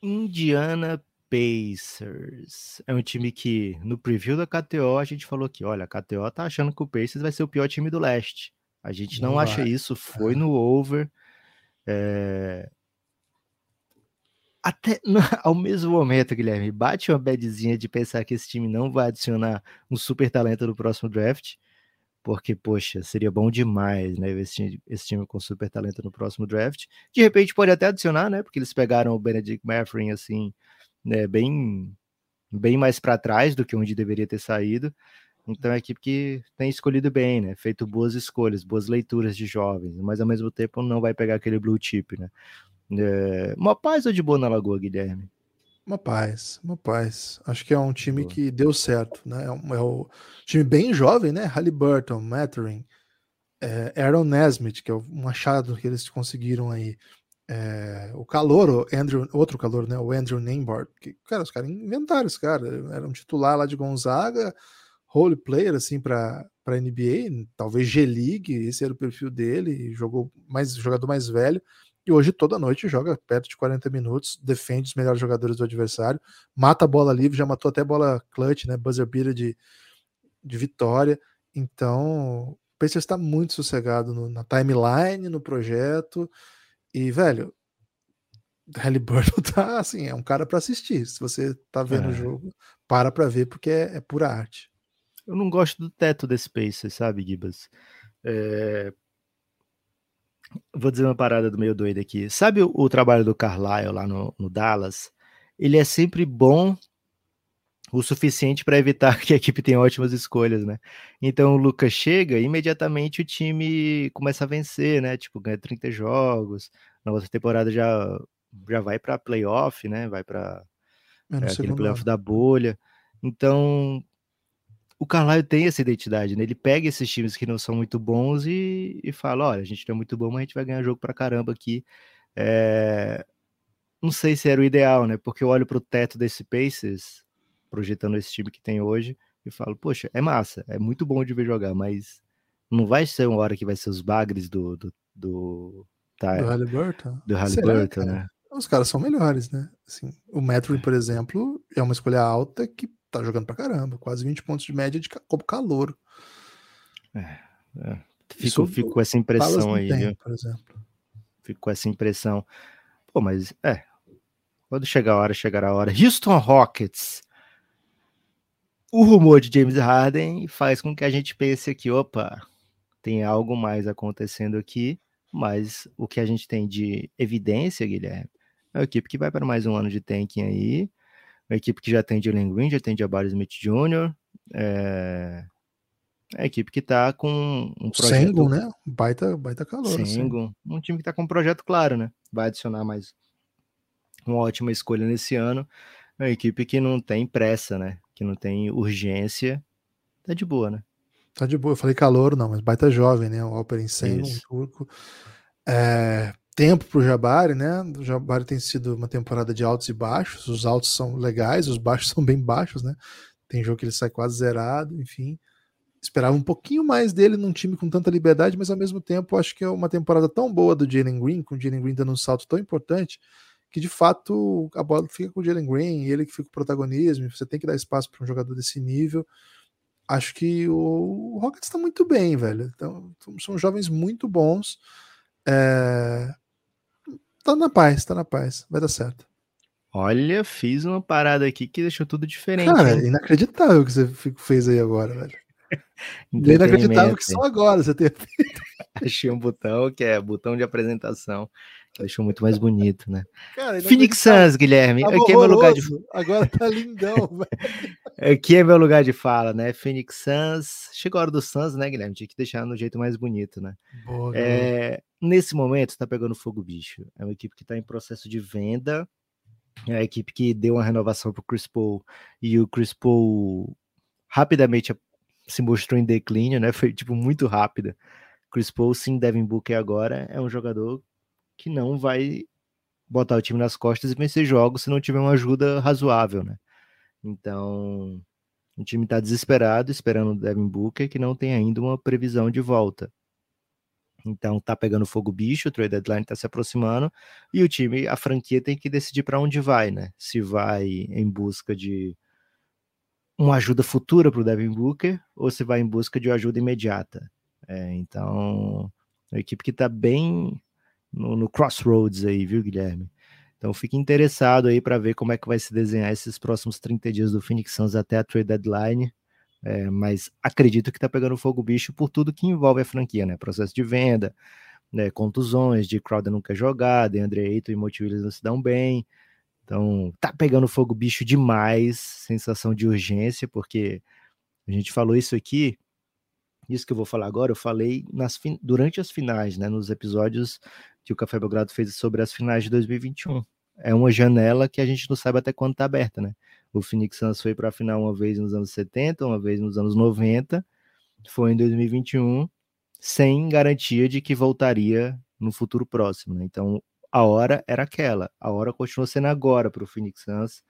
Indiana Pacers. É um time que, no preview da KTO, a gente falou que, olha, a KTO tá achando que o Pacers vai ser o pior time do leste. A gente não, não acha isso, foi no over. É... Até no, [LAUGHS] ao mesmo momento, Guilherme, bate uma badzinha de pensar que esse time não vai adicionar um super talento no próximo draft, porque, poxa, seria bom demais, né, esse time, esse time com super talento no próximo draft. De repente pode até adicionar, né, porque eles pegaram o Benedict Mathurin, assim, né, bem, bem mais para trás do que onde deveria ter saído. Então é a equipe que tem escolhido bem, né? Feito boas escolhas, boas leituras de jovens, mas ao mesmo tempo não vai pegar aquele blue chip, né? É... Uma paz ou de boa na Lagoa, Guilherme? Uma paz, uma paz. Acho que é um time boa. que deu certo, né? É, um, é o time bem jovem, né? Halliburton, Mattering, é, Aaron Nesmith, que é um achado que eles conseguiram aí é, o calor, o Andrew, outro calor, né? O Andrew Nembhard, que, cara, os caras inventaram esse cara, era um titular lá de Gonzaga, role player, assim, para para NBA, talvez G-League, esse era o perfil dele, jogou mais jogador mais velho, e hoje toda noite joga perto de 40 minutos, defende os melhores jogadores do adversário, mata a bola livre, já matou até bola clutch, né, buzzer beater de, de vitória, então o Pacers está muito sossegado no, na timeline, no projeto, e, velho, Halliburton [LAUGHS] tá assim, é um cara para assistir. Se você tá vendo é. o jogo, para pra ver, porque é, é, pura arte. Eu não gosto do teto desse Pacers, sabe, Gibas? É... Vou dizer uma parada do meio doido aqui. Sabe o, o trabalho do Carlisle lá no, no Dallas? Ele é sempre bom o suficiente para evitar [LAUGHS] que a equipe tenha ótimas escolhas, né? Então o Lucas chega, imediatamente o time começa a vencer, né? Tipo, ganha 30 jogos, na outra temporada já já vai para playoff, né? Vai para é, é, aquele playoff da bolha. Então, o Carlisle tem essa identidade, né? Ele pega esses times que não são muito bons e, e fala: olha, a gente não é muito bom, mas a gente vai ganhar jogo pra caramba aqui. É... Não sei se era o ideal, né? Porque eu olho pro teto desse Pacers projetando esse time que tem hoje e falo, poxa, é massa, é muito bom de ver jogar, mas não vai ser uma hora que vai ser os bagres do, do, do, tá, do Halliburton. Do Halliburton, né? Os caras são melhores, né? Assim, o Metro, por exemplo, é uma escolha alta que tá jogando pra caramba, quase 20 pontos de média de como calor. É, é. Fico, fico com essa impressão aí, tem, viu? Por exemplo. Fico com essa impressão. Pô, mas é. Quando chegar a hora, chegará a hora. Houston Rockets. O rumor de James Harden faz com que a gente pense aqui, opa, tem algo mais acontecendo aqui, mas o que a gente tem de evidência, Guilherme, é uma equipe que vai para mais um ano de tanking aí, uma equipe que já tem Jalen Green, já tem Jabari Smith Jr., é... é a equipe que está com um projeto... Sengun, né? Baita, baita calor. Sengun, assim. um time que está com um projeto claro, né? Vai adicionar mais uma ótima escolha nesse ano, é uma equipe que não tem pressa, né? Que não tem urgência, tá de boa, né? Tá de boa. Eu falei calor, não, mas baita jovem, né? O Alper Sengun, um turco. É, tempo para o Jabari, né? O Jabari tem sido uma temporada de altos e baixos. Os altos são legais, os baixos [LAUGHS] são bem baixos, né? Tem jogo que ele sai quase zerado, enfim. Esperava um pouquinho mais dele num time com tanta liberdade, mas ao mesmo tempo acho que é uma temporada tão boa do Jalen Green, com o Jalen Green dando um salto tão importante, que de fato a bola fica com o Jalen Green, ele que fica o protagonismo, você tem que dar espaço para um jogador desse nível. Acho que o Rockets está muito bem, velho. Então, são jovens muito bons. É, tá na paz, tá na paz, vai dar certo. Olha, fiz uma parada aqui que deixou tudo diferente. Cara, hein? inacreditável o que você fez aí agora, velho. [LAUGHS] inacreditável que só agora você ter feito. [LAUGHS] Achei um botão que é botão de apresentação. Que deixou muito mais bonito, né? Cara, Phoenix Suns, Guilherme. Tá aqui é meu lugar de. Agora tá lindão, [LAUGHS] velho. Aqui é meu lugar de fala, né? Phoenix Suns. Chegou a hora do Suns, né, Guilherme? Tinha que deixar no jeito mais bonito, né? Boa, é, nesse momento está pegando fogo bicho. É uma equipe que está em processo de venda. É a equipe que deu uma renovação para o Chris Paul e o Chris Paul rapidamente se mostrou em declínio, né? [LAUGHS] Foi tipo muito rápida. Chris Paul, sim, Devin Booker agora é um jogador que não vai botar o time nas costas e vencer jogos se não tiver uma ajuda razoável, né? Então, o time está desesperado, esperando o Devin Booker, que não tem ainda uma previsão de volta. Então tá pegando fogo bicho, o trade deadline tá se aproximando e o time, a franquia tem que decidir para onde vai, né? Se vai em busca de uma ajuda futura para o Devin Booker ou se vai em busca de uma ajuda imediata. É, então, a equipe que tá bem no, no, crossroads aí, viu, Guilherme? Então fique interessado aí para ver como é que vai se desenhar esses próximos 30 dias do Phoenix Suns até a trade deadline. É, mas acredito que tá pegando fogo bicho por tudo que envolve a franquia, né? Processo de venda, né? contusões, de Crowder nunca jogar, de Andre Ayton e Motivilles não se dão bem. Então, tá pegando fogo bicho demais, sensação de urgência, porque a gente falou isso aqui, isso que eu vou falar agora, eu falei nas, durante as finais, né? Nos episódios que o Café Belgrado fez sobre as finais de 2021. É uma janela que a gente não sabe até quando tá aberta, né? O Phoenix Suns foi para a final uma vez nos anos 70, uma vez nos anos 90, foi em 2021, sem garantia de que voltaria no futuro próximo. Né? Então, a hora era aquela, a hora continua sendo agora para o Phoenix Suns.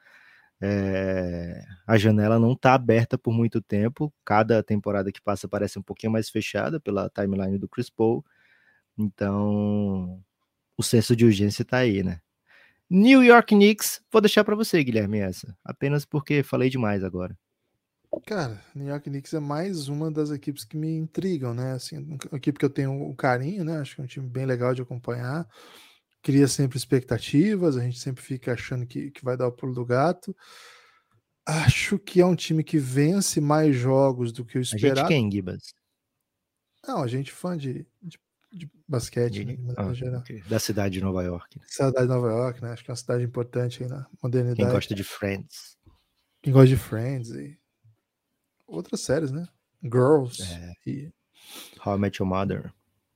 É... a janela não está aberta por muito tempo, cada temporada que passa parece um pouquinho mais fechada pela timeline do Chris Paul. Então, o senso de urgência está aí, né? New York Knicks, vou deixar para você, Guilherme, essa. Apenas porque falei demais agora. Cara, New York Knicks é mais uma das equipes que me intrigam, né? Assim, uma equipe que eu tenho um carinho, né? Acho que é um time bem legal de acompanhar. Cria sempre expectativas, a gente sempre fica achando que, que vai dar o pulo do gato. Acho que é um time que vence mais jogos do que eu esperava. A gente quem, Gibas? Não, a gente fã de, de de basquete, de, né, ah, geral. Da cidade de Nova York. Né? Cidade de Nova York, né? Acho que é uma cidade importante aí na modernidade. Quem gosta de Friends. Quem gosta de Friends e outras séries, né? Girls é. e How I Met Your Mother.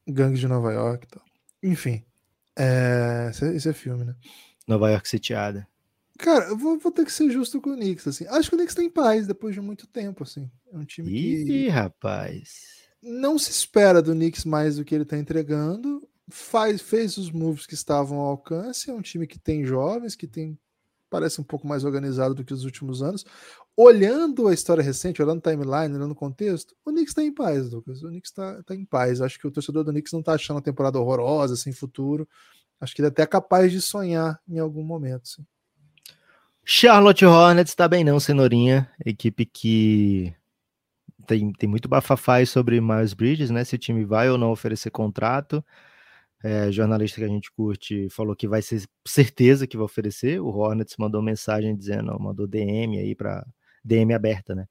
Gangue de Nova York tal. Enfim, é... Esse, é, esse, é, filme, né? Nova York sitiada. Cara, eu vou, vou, ter que ser justo com o Knicks, assim. Acho que o Knicks tá em paz depois de muito tempo, assim. É um time Ih, que... rapaz não se espera do Knicks mais do que ele está entregando. Faz, fez os moves que estavam ao alcance. É um time que tem jovens, que tem parece um pouco mais organizado do que os últimos anos. Olhando a história recente, olhando o timeline, olhando o contexto, o Knicks está em paz, Lucas. O Knicks está tá em paz. Acho que o torcedor do Knicks não está achando a temporada horrorosa, sem futuro. Acho que ele é até capaz de sonhar em algum momento. Sim. Charlotte Hornets tá bem não, cenourinha. Equipe que tem, tem muito bafafai sobre Miles Bridges, né? Se o time vai ou não oferecer contrato. É, jornalista que a gente curte falou que vai ser certeza que vai oferecer. O Hornets mandou mensagem dizendo, mandou DM aí para DM aberta, né?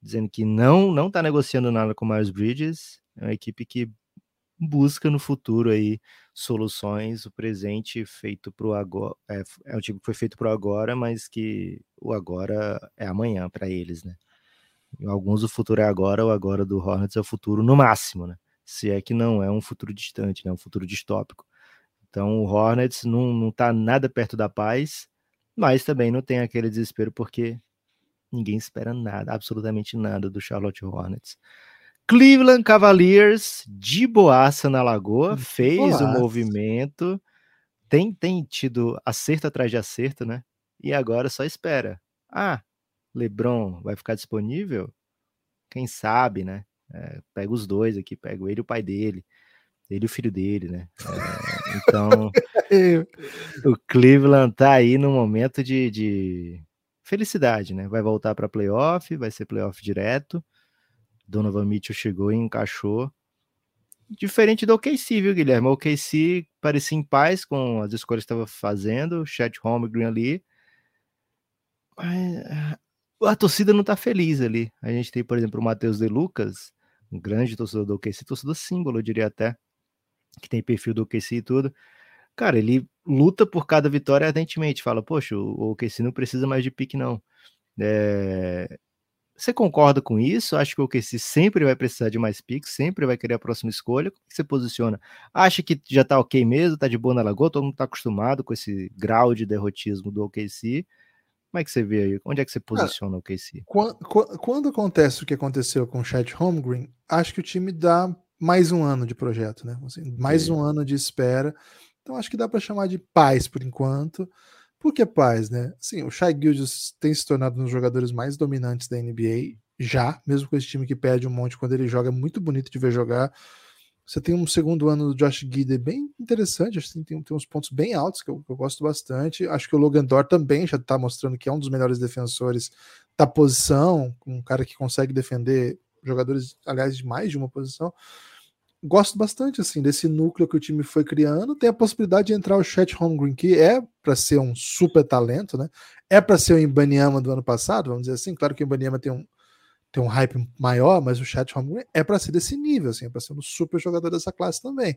Dizendo que não não tá negociando nada com Miles Bridges. É uma equipe que busca no futuro aí soluções. O presente feito para o agora é, é um time que foi feito para o agora, mas que o agora é amanhã para eles, né? Alguns o futuro é agora, o agora do Hornets é o futuro no máximo, né? Se é que não é um futuro distante, né? Um futuro distópico. Então o Hornets não, não tá nada perto da paz, mas também não tem aquele desespero porque ninguém espera nada, absolutamente nada do Charlotte Hornets. Cleveland Cavaliers de boaça na Lagoa, fez boaça. o movimento, tem, tem tido acerto atrás de acerto, né? E agora só espera. Ah, LeBron vai ficar disponível? Quem sabe, né? É, pega os dois aqui, pega ele e o pai dele, ele e o filho dele, né? É, então, [LAUGHS] o Cleveland tá aí no momento de, de felicidade, né? Vai voltar para playoff, vai ser playoff direto. Donovan Mitchell chegou e encaixou. Diferente do OKC, viu, Guilherme? O OKC parecia em paz com as escolhas que estava fazendo, Chet Holmgren ali. Mas a torcida não tá feliz ali. A gente tem, por exemplo, o Matheus De Lucas, um grande torcedor do OKC, torcedor símbolo, eu diria até, que tem perfil do OKC e tudo. Cara, ele luta por cada vitória ardentemente, fala, poxa, o OKC não precisa mais de pique, não. É... Você concorda com isso? Acho que o OKC sempre vai precisar de mais piques, sempre vai querer a próxima escolha. Como é que você posiciona? Acha que já tá ok mesmo, tá de boa na lagoa, todo mundo tá acostumado com esse grau de derrotismo do OKC. Como é que você vê aí? Onde é que você posiciona o KC? Quando, quando, acontece o que aconteceu com o Chat Holmgren, acho que o time dá mais um ano de projeto, né? Assim, mais um ano de espera. Então acho que dá para chamar de paz por enquanto. Por que paz, né? Sim, o Shai Gildas tem se tornado um dos jogadores mais dominantes da NBA já, mesmo com esse time que perde um monte quando ele joga, é muito bonito de ver jogar. Você tem um segundo ano do Josh Gidey bem interessante, acho que tem, tem uns pontos bem altos que eu, que eu, gosto bastante. Acho que o Logan Dor também já está mostrando que é um dos melhores defensores da posição, um cara que consegue defender jogadores, aliás, de mais de uma posição. Gosto bastante assim desse núcleo que o time foi criando. Tem a possibilidade de entrar o Chet Holmgren, que é para ser um super talento, né? É para ser o Ibaniama do ano passado, vamos dizer assim. Claro que o Ibaniama tem um, tem um hype maior, mas o Chat Holmgren é para ser desse nível, assim, é para ser um super jogador dessa classe também.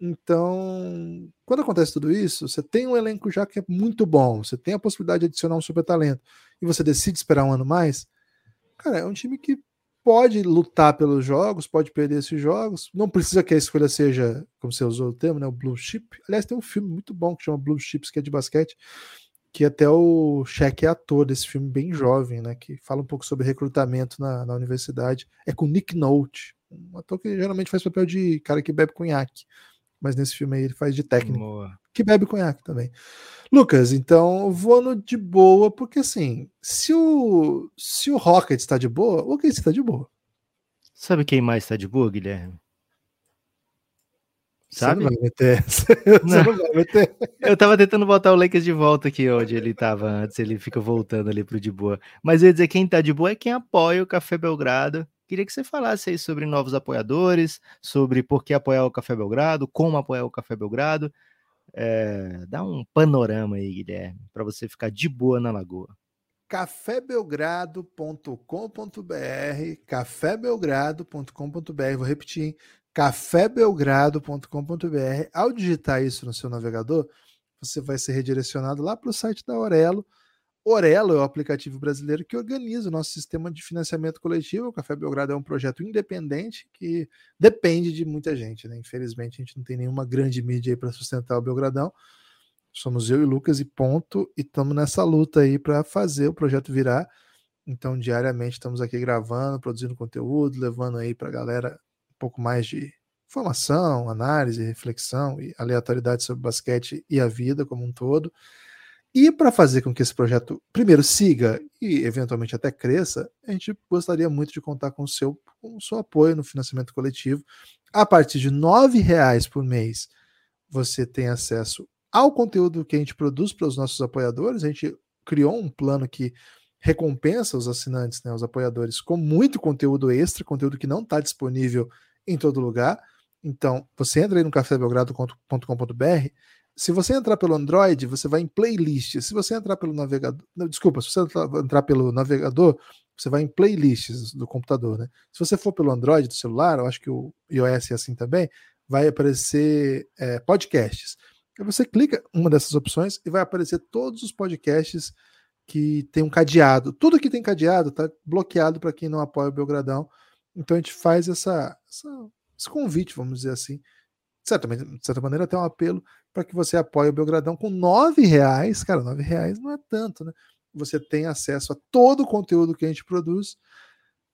Então, quando acontece tudo isso, você tem um elenco já que é muito bom, você tem a possibilidade de adicionar um super talento e você decide esperar um ano mais, cara, é um time que pode lutar pelos jogos, pode perder esses jogos, não precisa que a escolha seja, como você usou o termo, né, o Blue Chip. Aliás, tem um filme muito bom que chama Blue Chips, que é de basquete, que até o Shaq é ator desse filme bem jovem, né? Que fala um pouco sobre recrutamento na, na universidade. É com Nick Nolte, um ator que geralmente faz papel de cara que bebe conhaque. Mas nesse filme aí ele faz de técnico. Boa. Que bebe conhaque também. Lucas, então vou no de boa, porque assim, se o, se o Rocket está de boa, o OKC está de boa. Sabe quem mais está de boa, Guilherme? Sabe? Você não vai meter. [LAUGHS] Não. não vai meter. Eu tava tentando botar o Lakers de volta aqui onde ele tava antes, ele fica voltando ali pro de boa. Mas eu ia dizer, quem tá de boa é quem apoia o Café Belgrado. Queria que você falasse aí sobre novos apoiadores, sobre por que apoiar o Café Belgrado, como apoiar o Café Belgrado. É, dá um panorama aí, Guilherme, para você ficar de boa na lagoa cafébelgrado.com.br, cafébelgrado.com.br, vou repetir, hein? cafébelgrado.com.br. Ao digitar isso no seu navegador, você vai ser redirecionado lá para o site da Orelo. Orelo é o aplicativo brasileiro que organiza o nosso sistema de financiamento coletivo. O Café Belgrado é um projeto independente que depende de muita gente. Né? Infelizmente, a gente não tem nenhuma grande mídia para sustentar o Belgradão. Somos eu e Lucas e ponto. E estamos nessa luta aí para fazer o projeto virar. Então, diariamente estamos aqui gravando, produzindo conteúdo, levando aí para a galera pouco mais de informação, análise, reflexão e aleatoriedade sobre basquete e a vida como um todo. E para fazer com que esse projeto, primeiro, siga e eventualmente até cresça, a gente gostaria muito de contar com o seu, com o seu apoio no financiamento coletivo. A partir de R$ reais por mês, você tem acesso ao conteúdo que a gente produz para os nossos apoiadores. A gente criou um plano que recompensa os assinantes, né, os apoiadores, com muito conteúdo extra, conteúdo que não está disponível em todo lugar. Então, você entra aí no cafébelgrado.com.br. Se você entrar pelo Android, você vai em playlist. Se você entrar pelo navegador, desculpa, se você entrar pelo navegador, você vai em playlists do computador, né? Se você for pelo Android do celular, eu acho que o iOS é assim também, vai aparecer é, podcasts. Aí você clica uma dessas opções e vai aparecer todos os podcasts que tem um cadeado. Tudo que tem cadeado está bloqueado para quem não apoia o Belgradão. Então a gente faz essa, essa, esse convite, vamos dizer assim. De certa, de certa maneira, até um apelo para que você apoie o Belgradão com nove reais. Cara, nove reais não é tanto, né? Você tem acesso a todo o conteúdo que a gente produz.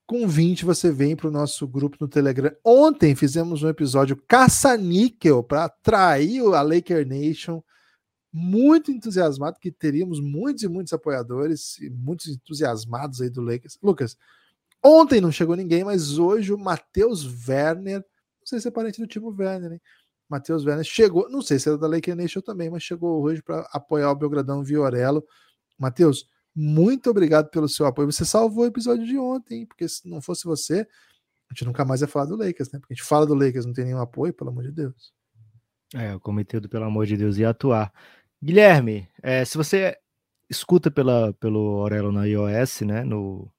Com 20 você vem para o nosso grupo no Telegram. Ontem fizemos um episódio caça-níquel para atrair a Laker Nation. Muito entusiasmado, que teríamos muitos e muitos apoiadores e muitos entusiasmados aí do Lakers. Lucas, ontem não chegou ninguém, mas hoje o Matheus Werner, não sei se é parente do Timo Werner, hein? Matheus Werner chegou, não sei se é da Laker Nation também, mas chegou hoje para apoiar o Belgradão Viorello. Matheus, muito obrigado pelo seu apoio. Você salvou o episódio de ontem, porque se não fosse você, a gente nunca mais ia falar do Lakers, né? Porque a gente fala do Lakers, não tem nenhum apoio, pelo amor de Deus. É, o cometido, pelo amor de Deus, ia atuar. Guilherme, é, se você escuta pela, pelo Aurelo na iOS, né, no,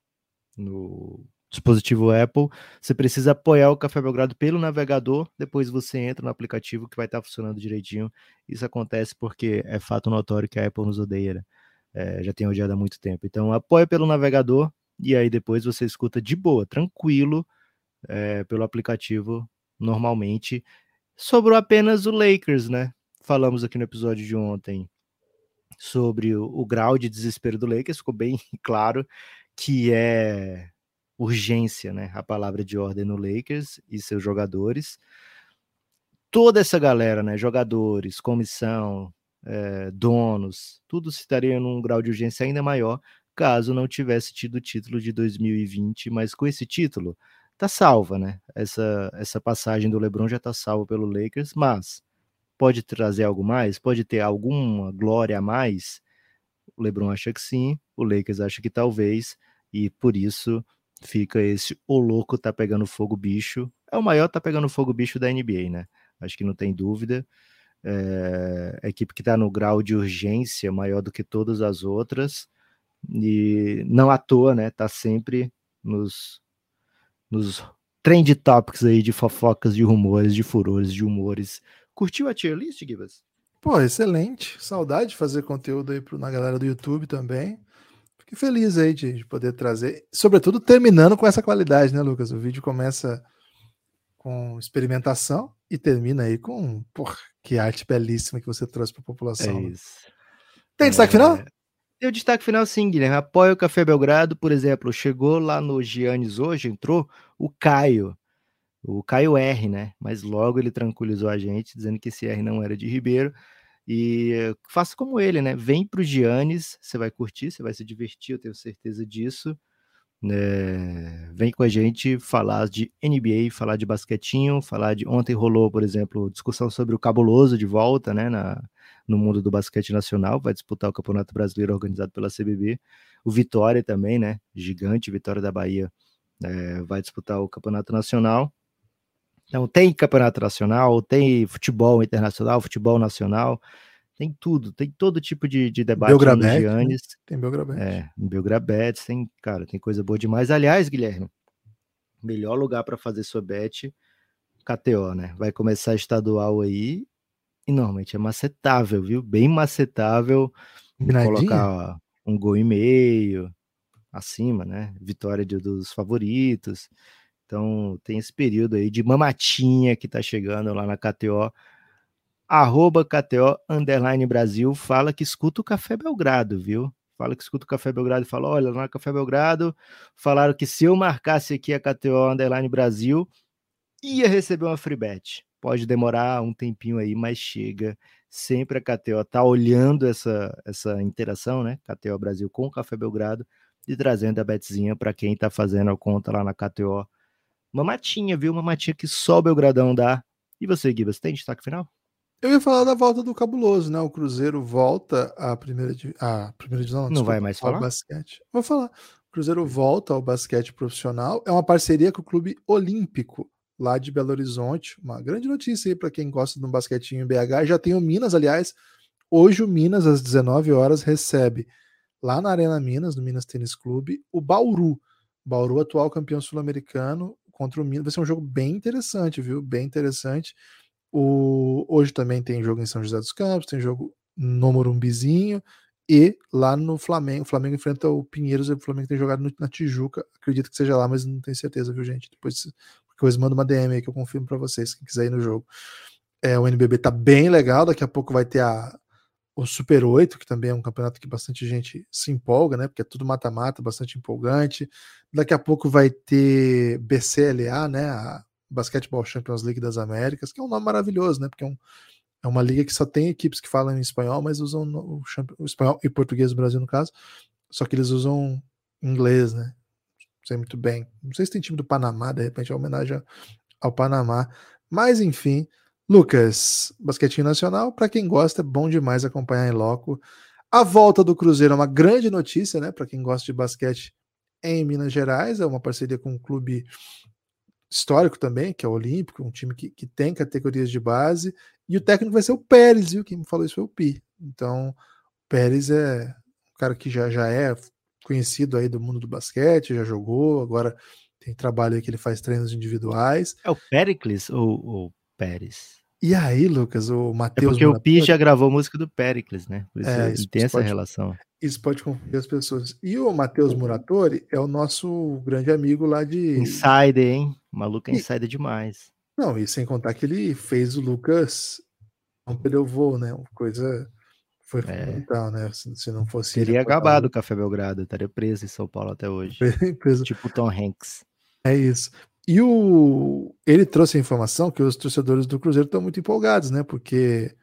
no dispositivo Apple, você precisa apoiar o Café Belgrado pelo navegador, depois você entra no aplicativo que vai estar funcionando direitinho. Isso acontece porque é fato notório que a Apple nos odeia, né? é, já tem odiado há muito tempo. Então apoia pelo navegador e aí depois você escuta de boa, tranquilo, é, pelo aplicativo normalmente. Sobrou apenas o Lakers, né? Falamos aqui no episódio de ontem sobre o, o grau de desespero do Lakers, ficou bem [LAUGHS] claro que é urgência, né? A palavra de ordem no Lakers e seus jogadores. Toda essa galera, né? Jogadores, comissão, é, donos, tudo se estaria num grau de urgência ainda maior caso não tivesse tido o título de 2020, mas com esse título tá salva, né? Essa, essa passagem do LeBron já tá salva pelo Lakers, mas pode trazer algo mais? Pode ter alguma glória a mais? O LeBron acha que sim, o Lakers acha que talvez, e por isso fica esse o louco tá pegando fogo bicho. É o maior tá pegando fogo bicho da NBA, né? Acho que não tem dúvida é, a equipe que está no grau de urgência maior do que todas as outras, e não à toa, né? Tá sempre nos, nos trend topics aí de fofocas, de rumores, de furores, de humores. Curtiu a tier list, Gibas? Pô, excelente. Saudade de fazer conteúdo aí pro, na galera do YouTube também. Fiquei feliz aí de, de, poder trazer, sobretudo terminando com essa qualidade, né, Lucas? O vídeo começa com experimentação e termina aí com, porra, que arte belíssima que você trouxe para a população. É né? isso. Tem destaque é... final? Tem o destaque final sim, Guilherme. Apoia o Café Belgrado, por exemplo, chegou lá no Giannis hoje, entrou o Caio, o Caio R, né? Mas logo ele tranquilizou a gente, dizendo que esse R não era de Ribeiro. E faça como ele, né? Vem para o Giannis, você vai curtir, você vai se divertir, eu tenho certeza disso. É, vem com a gente falar de NBA, falar de basquetinho, falar de. Ontem rolou, por exemplo, discussão sobre o Cabuloso de volta, né, na, no mundo do basquete nacional, vai disputar o Campeonato Brasileiro organizado pela CBB. O Vitória também, né, gigante, Vitória da Bahia, é, vai disputar o Campeonato Nacional. Então, tem Campeonato Nacional, tem futebol internacional, futebol nacional tem tudo, tem todo tipo de, de debate Giannis. Né? Tem Belgrabete. É, Belgrabete, tem, cara, tem coisa boa demais. Aliás, Guilherme, melhor lugar para fazer sua bet, KTO, né? Vai começar estadual aí e normalmente é macetável, viu? Bem macetável. Colocar um gol e meio acima, né? Vitória de, dos favoritos. Então tem esse período aí de mamatinha que tá chegando lá na KTO arroba KTO underline Brasil, fala que escuta o Café Belgrado, viu? Fala que escuta o Café Belgrado e fala: olha, lá no Café Belgrado, falaram que se eu marcasse aqui a KTO underline Brasil, ia receber uma free bet. Pode demorar um tempinho aí, mas chega. Sempre a KTO tá olhando essa, essa interação, né? KTO Brasil com o Café Belgrado e trazendo a betzinha para quem tá fazendo a conta lá na KTO. Uma matinha, viu? Uma matinha que só o Belgradão dá. E você, Gibas, tem destaque final? Eu ia falar da volta do Cabuloso, né? O Cruzeiro volta à primeira, à primeira divisão. Não, desculpa, vai mais falar? basquete. Vou falar. O Cruzeiro volta ao basquete profissional. É uma parceria com o Clube Olímpico, lá de Belo Horizonte. Uma grande notícia aí para quem gosta de um basquetinho em BH. Já tem o Minas, aliás. Hoje o Minas, às 19 horas, recebe lá na Arena Minas, no Minas Tênis Clube, o Bauru. Bauru, atual campeão sul-americano, contra o Minas. Vai ser um jogo bem interessante, viu? Bem interessante. O, hoje também tem jogo em São José dos Campos, tem jogo no Morumbizinho e lá no Flamengo. O Flamengo enfrenta o Pinheiros e o Flamengo tem jogado no, na Tijuca. Acredito que seja lá, mas não tenho certeza, viu, gente? Depois, depois mando uma DM aí que eu confirmo para vocês, quem quiser ir no jogo. É, o NBB tá bem legal, daqui a pouco vai ter a, o Super 8, que também é um campeonato que bastante gente se empolga, né? Porque é tudo mata-mata, bastante empolgante. Daqui a pouco vai ter BCLA, né? A Basketball Champions League das Américas, que é um nome maravilhoso, né? Porque é, um, é uma liga que só tem equipes que falam em espanhol, mas usam o, o espanhol e português do Brasil, no caso. Só que eles usam inglês, né? Não sei muito bem. Não sei se tem time do Panamá, de repente, é homenagem ao Panamá. Mas, enfim, Lucas, basquetinho nacional, para quem gosta, é bom demais acompanhar em loco. A volta do Cruzeiro é uma grande notícia, né? Para quem gosta de basquete em Minas Gerais, é uma parceria com um clube histórico também, que é o Olímpico, um time que, que tem categorias de base, e o técnico vai ser o Pérez, viu? Quem me falou isso foi o Pi. Então, o Pérez é um cara que já, já é conhecido aí do mundo do basquete, já jogou, agora tem trabalho aí que ele faz treinos individuais. É o Pericles ou o Pérez? E aí, Lucas, o Matheus. É porque o Pi já gravou música do Pericles, né? Por isso é, isso, tem essa pode, relação. Isso pode confundir as pessoas. E o Matheus Muratori é o nosso grande amigo lá de. Insider, hein? O maluco é e... insider demais. Não, e sem contar que ele fez o Lucas não perdeu o voo, né? Uma coisa foi é. fundamental, né? Se, se, não fosse. Teria acabado o Café Belgrado, estaria preso em São Paulo até hoje. [LAUGHS] Tipo Tom Hanks. É isso. E o ele trouxe a informação que os torcedores do Cruzeiro estão muito empolgados, né? Porque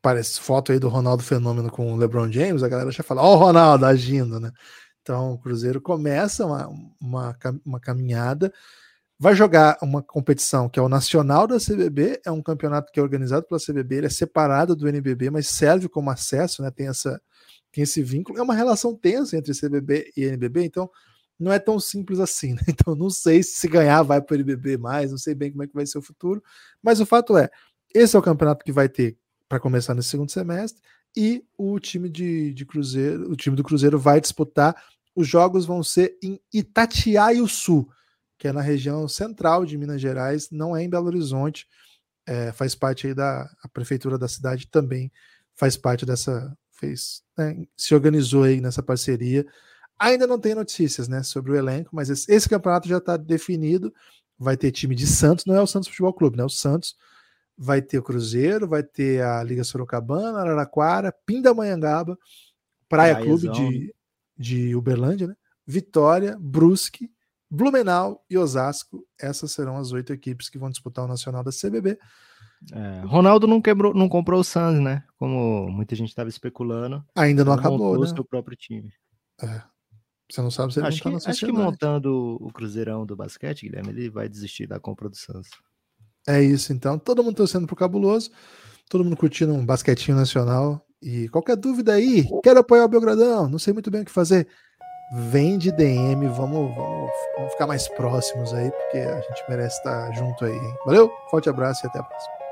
parece foto aí do Ronaldo Fenômeno com o LeBron James, a galera já fala, ó, oh, o Ronaldo agindo, né? Então o Cruzeiro começa uma, uma, uma caminhada, vai jogar uma competição que é o Nacional da CBB, é um campeonato que é organizado pela CBB, ele é separado do NBB, mas serve como acesso, né? Tem essa tem esse vínculo, é uma relação tensa entre CBB e NBB, então não é tão simples assim, né? [LAUGHS] Então não sei se ganhar vai para o NBB mais, não sei bem como é que vai ser o futuro, mas o fato é, esse é o campeonato que vai ter para começar no segundo semestre e o time de, de Cruzeiro, o time do Cruzeiro vai disputar. Os jogos vão ser em Itatiaia-Sul, que é na região central de Minas Gerais, não é em Belo Horizonte, é, faz parte aí da a prefeitura da cidade também faz parte dessa fez né, se organizou aí nessa parceria Ainda não tem notícias né, sobre o elenco, mas esse, esse campeonato já está definido. Vai ter time de Santos, não é o Santos Futebol Clube, né? O Santos vai ter o Cruzeiro, vai ter a Liga Sorocabana, Araraquara, Pindamonhangaba, Praia Clube de, de Uberlândia, né? Vitória, Brusque, Blumenau e Osasco. Essas serão as oito equipes que vão disputar o Nacional da CBB. É, Ronaldo não quebrou, não comprou o Santos, né? Como muita gente estava especulando. Ainda não acabou, né? o seu próprio time. É. Você não sabe se ele acho não tá que, Acho que montando o Cruzeirão do basquete, Guilherme, ele vai desistir da compra do Santos. É isso, então. Todo mundo torcendo pro Cabuloso, todo mundo curtindo um basquetinho nacional. E qualquer dúvida aí, quero apoiar o Belgradão, não sei muito bem o que fazer. Vem de DM, vamos, vamos, vamos ficar mais próximos aí, porque a gente merece estar junto aí. Hein? Valeu, forte abraço e até a próxima.